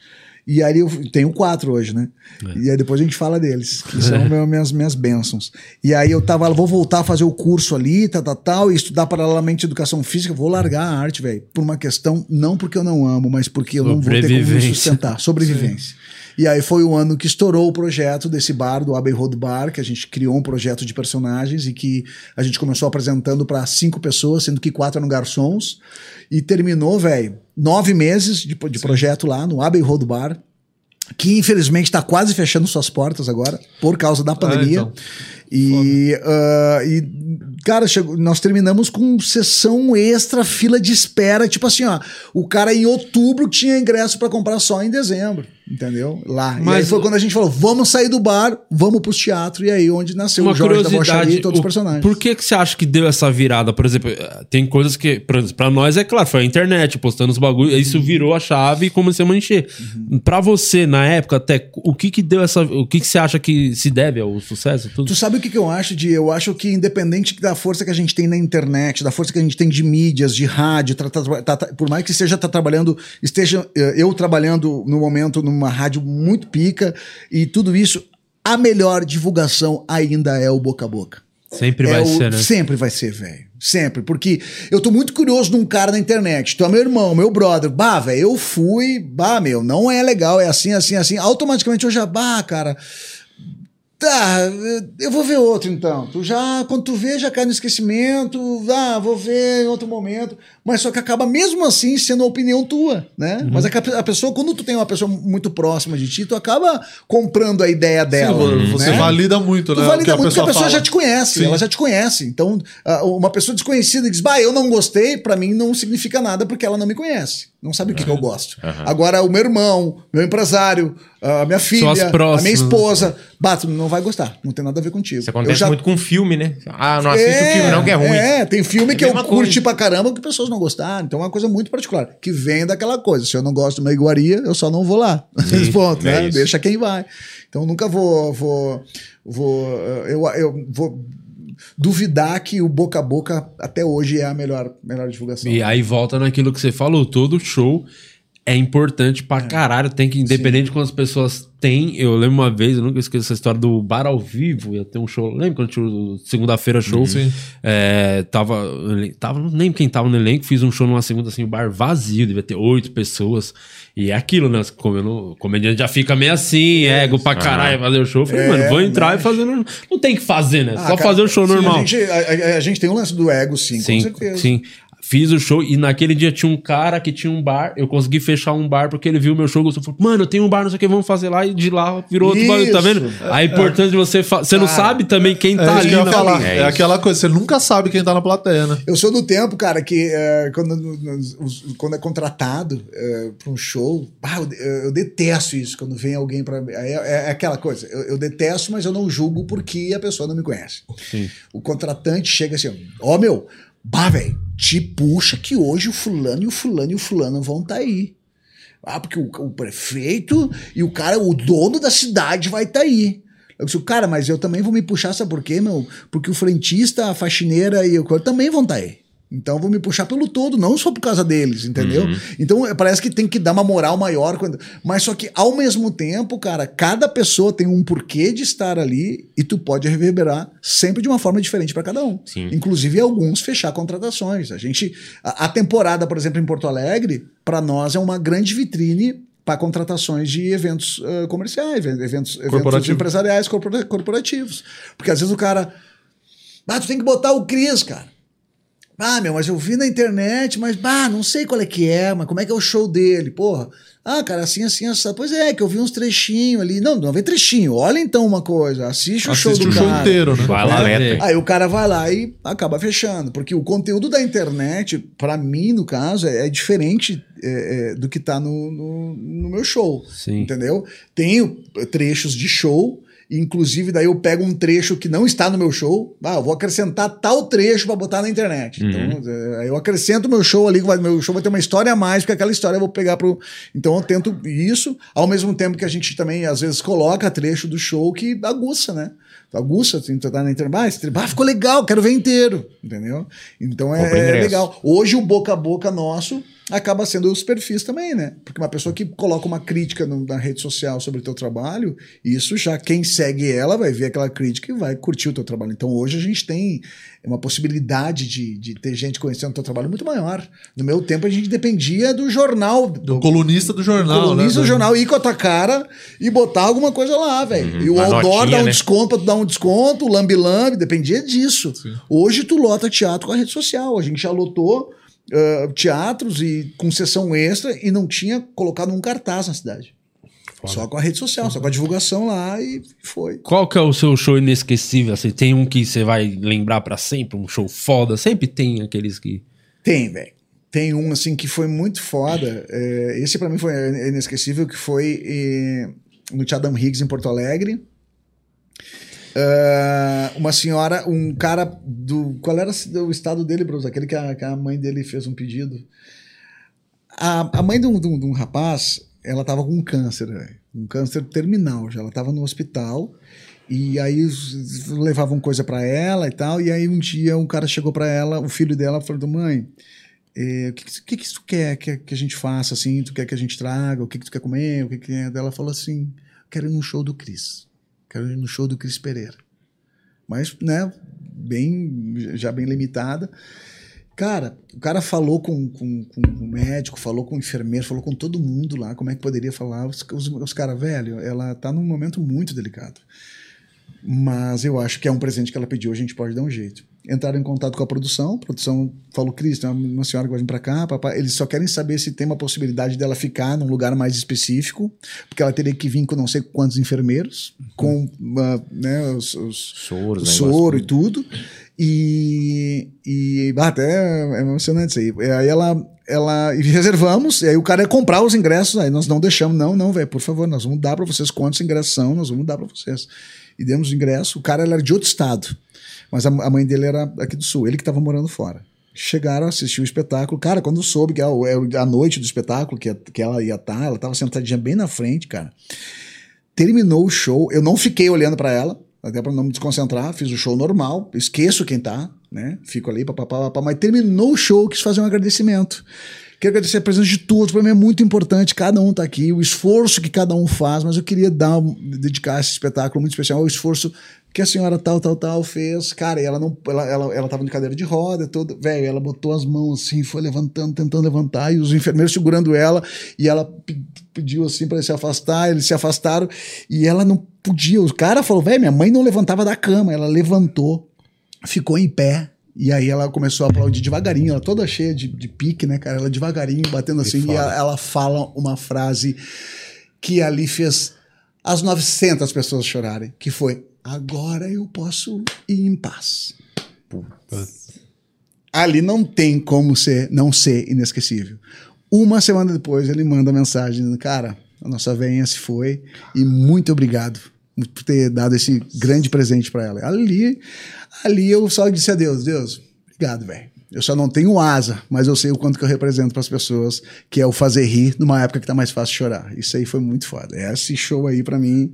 E aí eu tenho quatro hoje, né? É. E aí depois a gente fala deles, que são meu- minhas, minhas bênçãos. E aí eu tava, vou voltar a fazer o curso ali, tal, tal, tal, e estudar paralelamente educação física, vou largar a arte, velho, por uma questão, não porque eu não amo, mas porque eu não vou ter como me sustentar, sobrevivência. E aí foi o ano que estourou o projeto desse bar, do Abbey Road Bar, que a gente criou um projeto de personagens e que a gente começou apresentando para cinco pessoas, sendo que quatro eram garçons. E terminou, velho, nove meses de, de projeto lá no Abbey Road Bar, que infelizmente está quase fechando suas portas agora, por causa da pandemia. então. E, ah, e, cara, chegou- nós terminamos com sessão extra, fila de espera. Tipo assim, ó, o cara em outubro tinha ingresso para comprar só em dezembro, entendeu? Lá. e aí Mas- foi quando a gente falou: vamos sair do bar, vamos pros teatros. E aí, onde nasceu Uma o Jorge da Bocharia e todos os o- personagens. por que que você acha que deu essa virada? Por exemplo, tem coisas que, pra nós é claro, foi a internet postando os bagulhos, isso Uhum. virou a chave e começamos a encher. Pra você, na época, até, o que que deu essa, o que que você acha que se deve ao sucesso? Tudo? Tu sabe o que, que eu acho de? Eu acho que independente da força que a gente tem na internet, da força que a gente tem de mídias, de rádio, tá- tá- tá- tá- por mais que esteja tá trabalhando, esteja eh, eu trabalhando no momento numa rádio muito pica e tudo isso, a melhor divulgação ainda é o boca a boca. Sempre É vai o- ser, né? Sempre vai ser, velho. Sempre. Porque eu tô muito curioso de um cara na internet. Tu é meu irmão, meu brother. Bah, velho, eu fui. Bah, meu, não é legal. É assim, assim, assim. Automaticamente eu já, bah, cara. Tá, eu vou ver outro então. Tu já, quando tu vê, já cai no esquecimento. Ah, vou ver em outro momento. Mas só que acaba mesmo assim sendo a opinião tua, né? Uhum. Mas é a a pessoa, quando tu tem uma pessoa muito próxima de ti, tu acaba comprando a ideia dela. Você né? valida muito, Tu né? valida muito porque a pessoa fala. já te conhece, Sim. ela já te conhece. Então, ah, uma pessoa desconhecida diz, bah, eu não gostei, pra mim não significa nada porque ela não me conhece. Não sabe o que, que eu gosto. Agora, o meu irmão, meu empresário, a minha filha, a minha esposa, bato, não vai gostar. Não tem nada a ver contigo. Isso acontece já- muito com filme, né? Ah, não assiste o filme não, que é ruim. É, tem filme É que eu curti pra caramba que pessoas não gostaram. Então é uma coisa muito particular. Que vem daquela coisa. Se eu não gosto de uma iguaria, eu só não vou lá. Esse ponto, é né? Deixa quem vai. Então eu nunca vou. vou, vou eu, eu vou duvidar que o boca a boca até hoje é a melhor, melhor divulgação. E aí volta naquilo que você falou, todo show é importante pra caralho, tem que, independente de quantas pessoas tem, eu lembro uma vez, eu nunca esqueço essa história do bar ao vivo, ia ter um show, lembra quando tinha o segunda-feira show? Sim. É, tava, tava, não lembro quem tava no elenco, fiz um show numa segunda, assim, o bar vazio, devia ter oito pessoas, e é aquilo, né, como eu não- o comediante já fica meio assim, ego pra caralho, fazer o show, eu falei, É, mano, vou entrar né? e fazer, no- não tem que fazer, né, Ah, só cara, fazer o show sim, normal. A gente, a- a- a gente tem um lance do ego, sim, com certeza. Sim. Fiz o show e naquele dia tinha um cara que tinha um bar. Eu consegui fechar um bar porque ele viu meu show. Gostou, falou, mano, eu tenho um bar, não sei o que, vamos fazer lá. E de lá virou outro bagulho, tá vendo? A importância de você. fa- Você não Cara, sabe também quem É tá isso ali na falar. É É, aquela coisa, você nunca sabe quem tá na plateia, né? Eu sou do tempo, cara, que é, quando, quando é contratado é, pra um show, bah, eu, eu detesto isso, quando vem alguém pra. É, é aquela coisa, eu, eu detesto, mas eu não julgo porque a pessoa não me conhece. Sim. O contratante chega assim, ó, meu, bah, velho, te puxa que hoje o fulano e o fulano e o fulano vão estar aí. Ah, porque o, o prefeito e o cara, o dono da cidade vai estar aí. Eu disse, cara, mas eu também vou me puxar, sabe por quê, meu? Porque o frentista, a faxineira e o coisa também vão estar aí. Então eu vou me puxar pelo todo, não só por causa deles, entendeu? Então é, parece que tem que dar uma moral maior. Quando... Mas só que ao mesmo tempo, cara, cada pessoa tem um porquê de estar ali e tu pode reverberar sempre de uma forma diferente para cada um. Sim. Inclusive alguns fechar contratações. A gente, a, a temporada, por exemplo, em Porto Alegre, para nós é uma grande vitrine para contratações de eventos eh, comerciais, eventos, eventos empresariais corpora- corporativos. Porque às vezes o cara, ah, tu tem que botar o Cris, cara. Ah, meu, mas eu vi na internet, mas bah, não sei qual é que é, mas como é que é o show dele, porra? Ah, cara, assim, assim, assim. Pois é, que eu vi uns trechinhos ali. Não, não vê trechinho. Olha então uma coisa, assiste o show Assiste do o show cara. inteiro, né? Vai lá, É. Leto. Aí o cara vai lá e acaba fechando. Porque o conteúdo da internet, pra mim, no caso, é, é diferente é, é, do que tá no, no, no meu show. Sim. Entendeu? Tenho trechos de show. Inclusive, daí eu pego um trecho que não está no meu show. Ah, eu vou acrescentar tal trecho para botar na internet. Então, é, eu acrescento meu show ali, que meu show vai ter uma história a mais, porque aquela história eu vou pegar pro. Então eu tento isso, ao mesmo tempo que a gente também, às vezes, coloca trecho do show que aguça, né? Aguça, assim, tu tá na internet. Ah, ficou legal, quero ver inteiro. Entendeu? Então é, é legal. Hoje o boca a boca nosso acaba sendo os perfis também, né? Porque uma pessoa que coloca uma crítica no- na rede social sobre o teu trabalho, isso já quem segue ela vai ver aquela crítica e vai curtir o teu trabalho. Então hoje a gente tem uma possibilidade de, de ter gente conhecendo o teu trabalho muito maior. No meu tempo a gente dependia do jornal, Do colunista do jornal, colunista né? do jornal ir com a tua cara e botar alguma coisa lá, velho. E o outdoor dá um né? desconto pra tu dar um desconto, o lambi-lambi, dependia disso. Hoje tu lota teatro com a rede social. A gente já lotou teatros e com sessão extra e não tinha colocado um cartaz na cidade. Só com a rede social, só com a divulgação lá e foi. Qual que é o seu show inesquecível? Assim, tem um que você vai lembrar pra sempre? Um show foda? Sempre tem aqueles que... Tem, velho. Tem um, assim, que foi muito foda. É, esse pra mim foi inesquecível, que foi eh, no Tiadam Higgs, em Porto Alegre. Ah, uma senhora, um cara do... Qual era o estado dele, Bruce? Aquele que a, que a mãe dele fez um pedido. A, a mãe de um, de um- de um rapaz, ela tava com um câncer, um câncer terminal já. Ela tava no hospital e aí levavam coisa pra ela e tal. E aí um dia um cara chegou pra ela, o filho dela, falou: Mãe, eh, o que, que, que, que tu quer que, que a gente faça assim? Tu quer que a gente traga? O que, que tu quer comer? O que, que é? Ela falou assim: Quero ir no show do Cris. Quero ir no show do Cris Pereira. Mas, né, bem, já bem limitada. Cara, o cara falou com, com, com o médico, falou com o enfermeiro, falou com todo mundo lá, como é que poderia falar. Os, os, os caras, velho, ela tá num momento muito delicado. Mas eu acho que é um presente que ela pediu, a gente pode dar um jeito. Entraram em contato com a produção, a produção falou, Cris, tem uma, senhora que vai vir pra cá, papai. Eles só querem saber se tem uma possibilidade dela ficar num lugar mais específico, porque ela teria que vir com não sei quantos enfermeiros, com ah, né, os- os, Soros, negócio soro e tudo. E, e ah, até é emocionante isso aí. E aí ela, ela e reservamos, e aí o cara ia comprar os ingressos, aí nós não deixamos, não, não, velho, por favor, nós vamos dar para vocês quantos ingressos são, nós vamos dar para vocês. E demos o ingresso, o cara era de outro estado, mas a, a mãe dele era aqui do sul, ele que estava morando fora. Chegaram, assistiu o espetáculo. Cara, quando soube que era a noite do espetáculo, que, que ela ia estar, ela estava sentadinha bem na frente, cara. Terminou o show, eu não fiquei olhando para ela, até para não me desconcentrar, fiz o show normal, esqueço quem tá, né? Fico ali, papapá, papá, mas terminou o show, quis fazer um agradecimento. Quero agradecer a presença de todos, para mim é muito importante, cada um tá aqui, o esforço que cada um faz, mas eu queria dar, dedicar esse espetáculo muito especial ao esforço que a senhora tal, tal, tal fez. Cara, e ela não, ela, ela, ela tava de cadeira de roda, toda, velho, ela botou as mãos assim, foi levantando, tentando levantar, e os enfermeiros segurando ela, e ela pediu assim para se afastar, eles se afastaram, e ela não podia. O cara falou, velho, minha mãe não levantava da cama, ela levantou, ficou em pé, e aí ela começou a aplaudir devagarinho, ela toda cheia de, de pique, né, cara? Ela devagarinho, batendo assim, e ela, ela, fala uma frase que ali fez as 900 pessoas chorarem, que foi, agora eu posso ir em paz. Ali não tem como ser, não ser inesquecível. Uma semana depois ele manda mensagem dizendo, cara, a nossa venha se foi e muito obrigado por ter dado esse grande presente para ela. Ali, ali eu só disse a Deus, Deus, obrigado, velho. Eu só não tenho asa, mas eu sei o quanto que eu represento para as pessoas, que é o fazer rir numa época que tá mais fácil chorar. Isso aí foi muito foda. Esse show aí para mim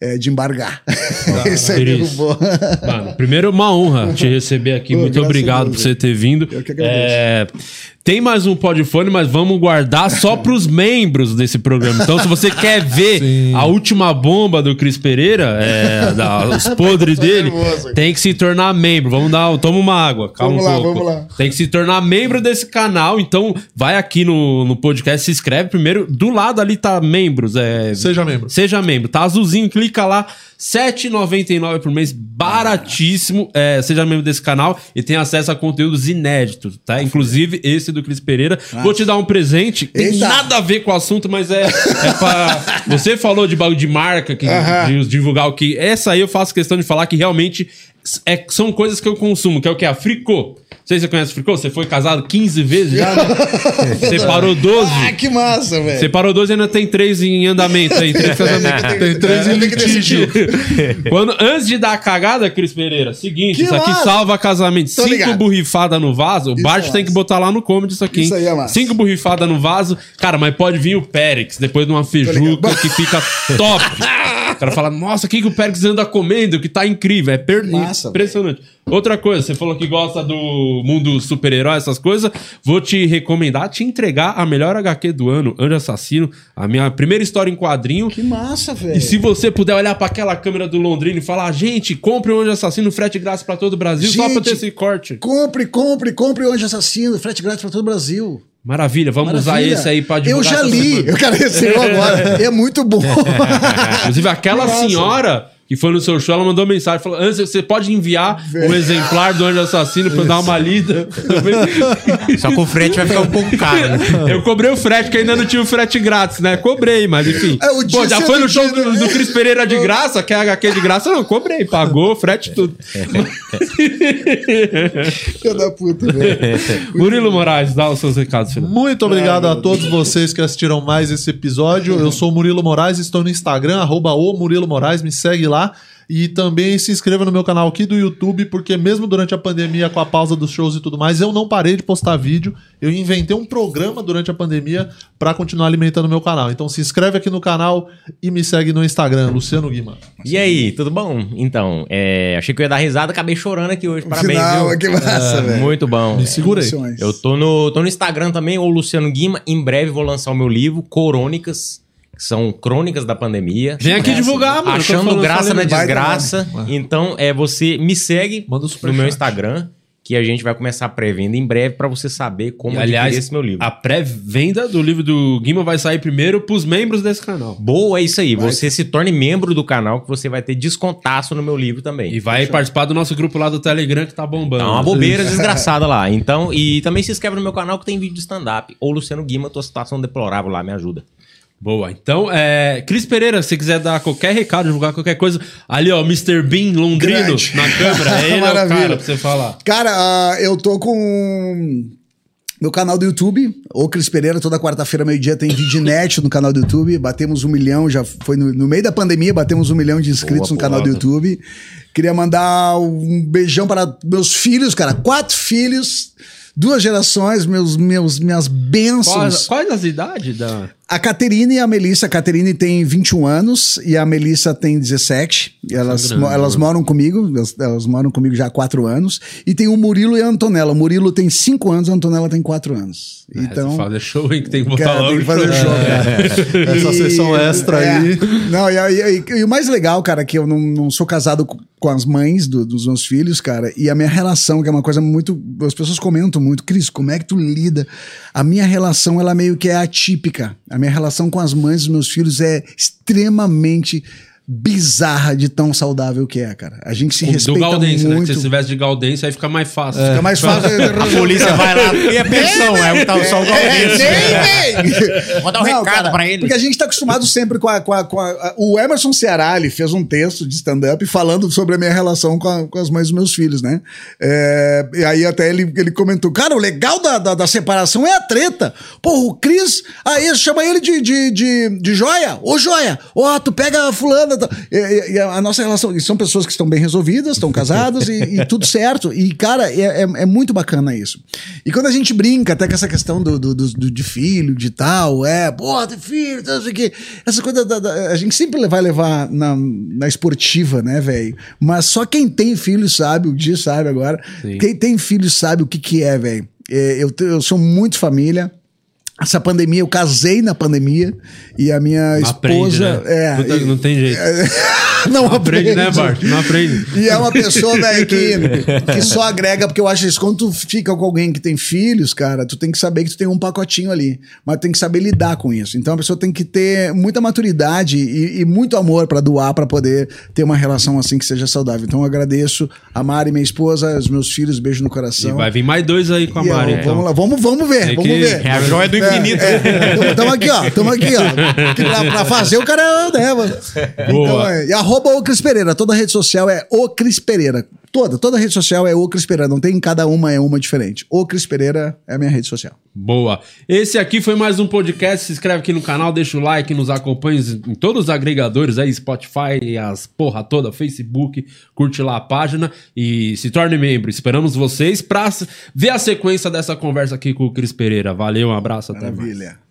é, de embargar. Ah, Esse aí derrubou. Mano, primeiro uma honra te receber aqui. Pô, muito obrigado por você ter vindo. Eu que agradeço. É, tem mais um podfone, mas vamos guardar só para os membros desse programa. Então, se você quer ver Sim. a última bomba do Cris Pereira, é, da, os podres dele, tem que se tornar membro. Vamos dar, toma uma água, calma vamos um lá, pouco. Vamos lá. Tem que se tornar membro desse canal. Então, vai aqui no, no podcast, se inscreve primeiro. Do lado ali tá membros. É, seja membro. Seja membro. Tá azulzinho, clica lá. R$ 7,99 por mês, baratíssimo. É, seja membro desse canal e tem acesso a conteúdos inéditos, tá? Inclusive esse do Cris Pereira. Vou te dar um presente. Tem Eita. nada a ver com o assunto, mas é, é pra. Você falou de bagulho de marca, que, de divulgar o que. Essa aí eu faço questão de falar que realmente é, são coisas que eu consumo, que é o que? A Fricô sei se você conhece o Fricô, você foi casado 15 vezes já, né? Separou 12. Ah, que massa, velho. Separou 12 e ainda tem 3 em andamento aí. Três casamentos. tem 3 em litígio. Quando, antes de dar a cagada, Cris Pereira, seguinte, que isso massa. aqui salva casamento. Tô Cinco ligado. borrifadas no vaso, o Bart é tem que botar lá no comedy isso aqui. Isso aí é massa. Cinco borrifadas no vaso. Cara, mas pode vir o Périx depois de uma feijuca que fica top. O cara fala, nossa, o que, que o Périx anda comendo? Que tá incrível. É per... Massa, impressionante. Véio. Outra coisa, você falou que gosta do mundo super-herói, essas coisas. Vou te recomendar, te entregar a melhor HQ do ano, Anjo Assassino, a minha primeira história em quadrinho. Que massa, velho. E se você puder olhar para aquela câmera do Londrina e falar, gente, compre o Anjo Assassino, frete grátis para todo o Brasil, gente, só pra ter esse corte. Compre, compre, compre o Anjo Assassino, frete grátis para todo o Brasil. Maravilha, vamos Maravilha. usar esse aí para divulgar Eu já li, eu quero receber agora. é muito bom. Inclusive, aquela senhora que foi no seu show, ela mandou mensagem, falou, antes você pode enviar o um exemplar do Anjo Assassino pra eu dar uma lida. Só que o frete vai ficar um pouco caro. Né? Eu cobrei o frete, que ainda não tinha o frete grátis, né? Cobrei, mas enfim. É, Pô, já foi no show do, do Cris Pereira de graça, que é HQ de graça? Não, cobrei, pagou, frete tudo. Filho da puta, velho. Murilo Moraes, dá os seus recados, filho. Muito obrigado a todos vocês que assistiram mais esse episódio. Eu sou o Murilo Moraes, estou no Instagram, arroba o Murilo Moraes, me segue lá lá. E também se inscreva no meu canal aqui do YouTube, porque mesmo durante a pandemia, com a pausa dos shows e tudo mais, eu não parei de postar vídeo. Eu inventei um programa durante a pandemia para continuar alimentando o meu canal. Então se inscreve aqui no canal e me segue no Instagram, Luciano Guima. E aí, tudo bom? Então, é, achei que eu ia dar risada, acabei chorando aqui hoje. Parabéns, Final, viu? Que massa, é, velho. Muito bom. Me segura aí. Eu tô no, tô no Instagram também, o Luciano Guima. Em breve vou lançar o meu livro, Corônicas são crônicas da pandemia. Vem aqui divulgar, mano. Achando graça na desgraça. Então, é você me segue no meu Instagram que a gente vai começar a pré-venda em breve para você saber como e, aliás, esse meu livro. A pré-venda do livro do Guima vai sair primeiro para os membros desse canal. Boa, é isso aí. Vai. Você se torne membro do canal que você vai ter descontaço no meu livro também. E vai participar do nosso grupo lá do Telegram que tá bombando. É uma bobeira desgraçada lá. Então, e também se inscreve no meu canal que tem vídeo de stand-up. Ou Luciano Guima, tua situação deplorável lá, me ajuda. Boa. Então, é, Cris Pereira, se quiser dar qualquer recado, divulgar qualquer coisa, ali, ó, Mr. Bean Londrino Grande. na câmera. Ele é o cara pra você falar. Cara, ah, eu tô com meu canal do YouTube, o Cris Pereira, toda quarta-feira, meio-dia, tem Vidnet no canal do YouTube. Batemos um milhão, já foi no, no meio da pandemia, batemos um milhão de inscritos Boa, no canal do. YouTube. Queria mandar um beijão para meus filhos, cara. Quatro filhos, duas gerações, meus, meus, minhas bênçãos. Quais, quais as idades da. A Caterine e a Melissa. A Caterine tem 21 anos e a Melissa tem 17. E Elas, mo- elas né? moram comigo, elas, elas moram comigo já há 4 anos. E tem o Murilo e a Antonella. O Murilo tem 5 anos, a Antonella tem 4 anos. Então. Então. Fazer show, hein? Que tem que botar Cara, logo. tem que fazer show, cara. Essa sessão extra é, aí. Não, e, e- e- e o mais legal, cara, que eu não, não sou casado com, com as mães do- dos meus filhos, cara, e a minha relação, que é uma coisa muito. As pessoas comentam muito, Cris, como é que tu lida? A minha relação, ela meio que é atípica. A minha relação com as mães dos meus filhos é extremamente bizarra de tão saudável que é, cara. A gente se Do respeita Galdense, né? Que muito. se você tivesse de Galdense, aí fica mais fácil. Fica mais fácil. A polícia vai lá e a pensão, é o tal só o Galdense. É, vem! Vou dar um recado pra ele. Porque a gente tá acostumado sempre com a, com a- com a- a- O Emerson Ceará, ele fez um texto de stand-up falando sobre a minha relação com, a- com as mães dos meus filhos, né? É, e aí até ele, ele comentou, cara, o legal da, da, da separação é a treta. Pô, o Cris, aí chama ele de, de, de, de joia. Ô, joia! Ó, tu pega a fulana. Tá? A nossa relação... E são pessoas que estão bem resolvidas, estão casadas e, e tudo certo. E, cara, é, é, muito bacana isso. E quando a gente brinca até com essa questão do, do, do- de filho, de tal, é, pô, tem filho, tal, não sei o quê. Essa coisa da, da- a gente sempre vai levar na, na esportiva, né, velho? Mas só quem tem filho sabe, o Di sabe agora. Sim. Quem tem filho sabe o que que é, velho. Eu, eu sou muito família. Essa pandemia, eu casei na pandemia e a minha Não aprende, esposa. né? é, não, tem- e- não tem jeito. não Não aprende, né, Bart? Não aprende. e é uma pessoa, velho, que, que só agrega, porque eu acho isso. Quando tu fica com alguém que tem filhos, cara, tu tem que saber que tu tem um pacotinho ali. Mas tem que saber lidar com isso. Então a pessoa tem que ter muita maturidade e, e muito amor pra doar, pra poder ter uma relação assim que seja saudável. Então eu agradeço a Mari, minha esposa, os meus filhos, beijo no E coração. vai vir mais dois aí com a E, ó, Mari. vamos então. lá, vamos, vamos ver, Tem vamos ver. É a joia do infinito. É, tamo aqui, ó. Tamo aqui, ó. Que pra, pra fazer o cara, né, mano? Então, é, e arroba o Cris Pereira. Toda rede social é o Cris Pereira. Toda, toda rede social é o Cris Pereira. Não tem cada uma, é uma diferente. O Cris Pereira é a minha rede social. Boa. Esse aqui foi mais um podcast. Se inscreve aqui no canal, deixa o like, nos acompanha em todos os agregadores aí, Spotify, as porra toda, Facebook. Curte lá a página e se torne membro. Esperamos vocês pra ver a sequência dessa conversa aqui com o Cris Pereira. Valeu, um abraço, mais. Maravilha.